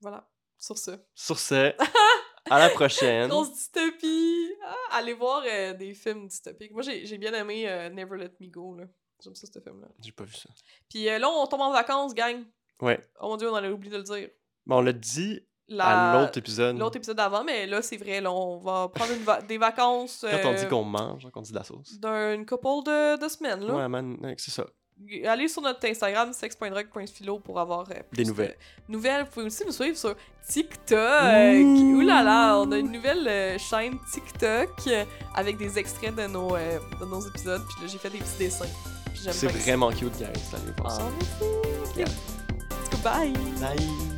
Voilà. Sur ce. Sur ce, à la prochaine. Grosse dystopie! Ah, allez voir euh, des films dystopiques. Moi, j'ai j'ai bien aimé euh, Never Let Me Go, là. J'aime ça, ce film-là. J'ai pas vu ça. Puis euh, là, on tombe en vacances, gang. Ouais. Oh mon dieu, on allait oublier de le dire. Bon, on l'a dit La- à l'autre épisode. L'autre épisode d'avant, mais là, c'est vrai, là, on va prendre une va- des vacances Quand on euh, dit qu'on mange, qu'on dit de la sauce. d'une couple de, de semaines, là. Ouais, man, c'est ça. Allez sur notre Instagram, sex.drug.philo pour avoir euh, plus Des de nouvelles. nouvelles. Vous pouvez aussi nous suivre sur TikTok. Ouh. Ouh là là, on a une nouvelle euh, chaîne TikTok euh, avec des extraits de nos, euh, de nos épisodes. Puis là, j'ai fait des petits dessins. C'est vraiment cute, guys. Allez voir Ah, ça. merci. Ok. Let's go, bye. Bye.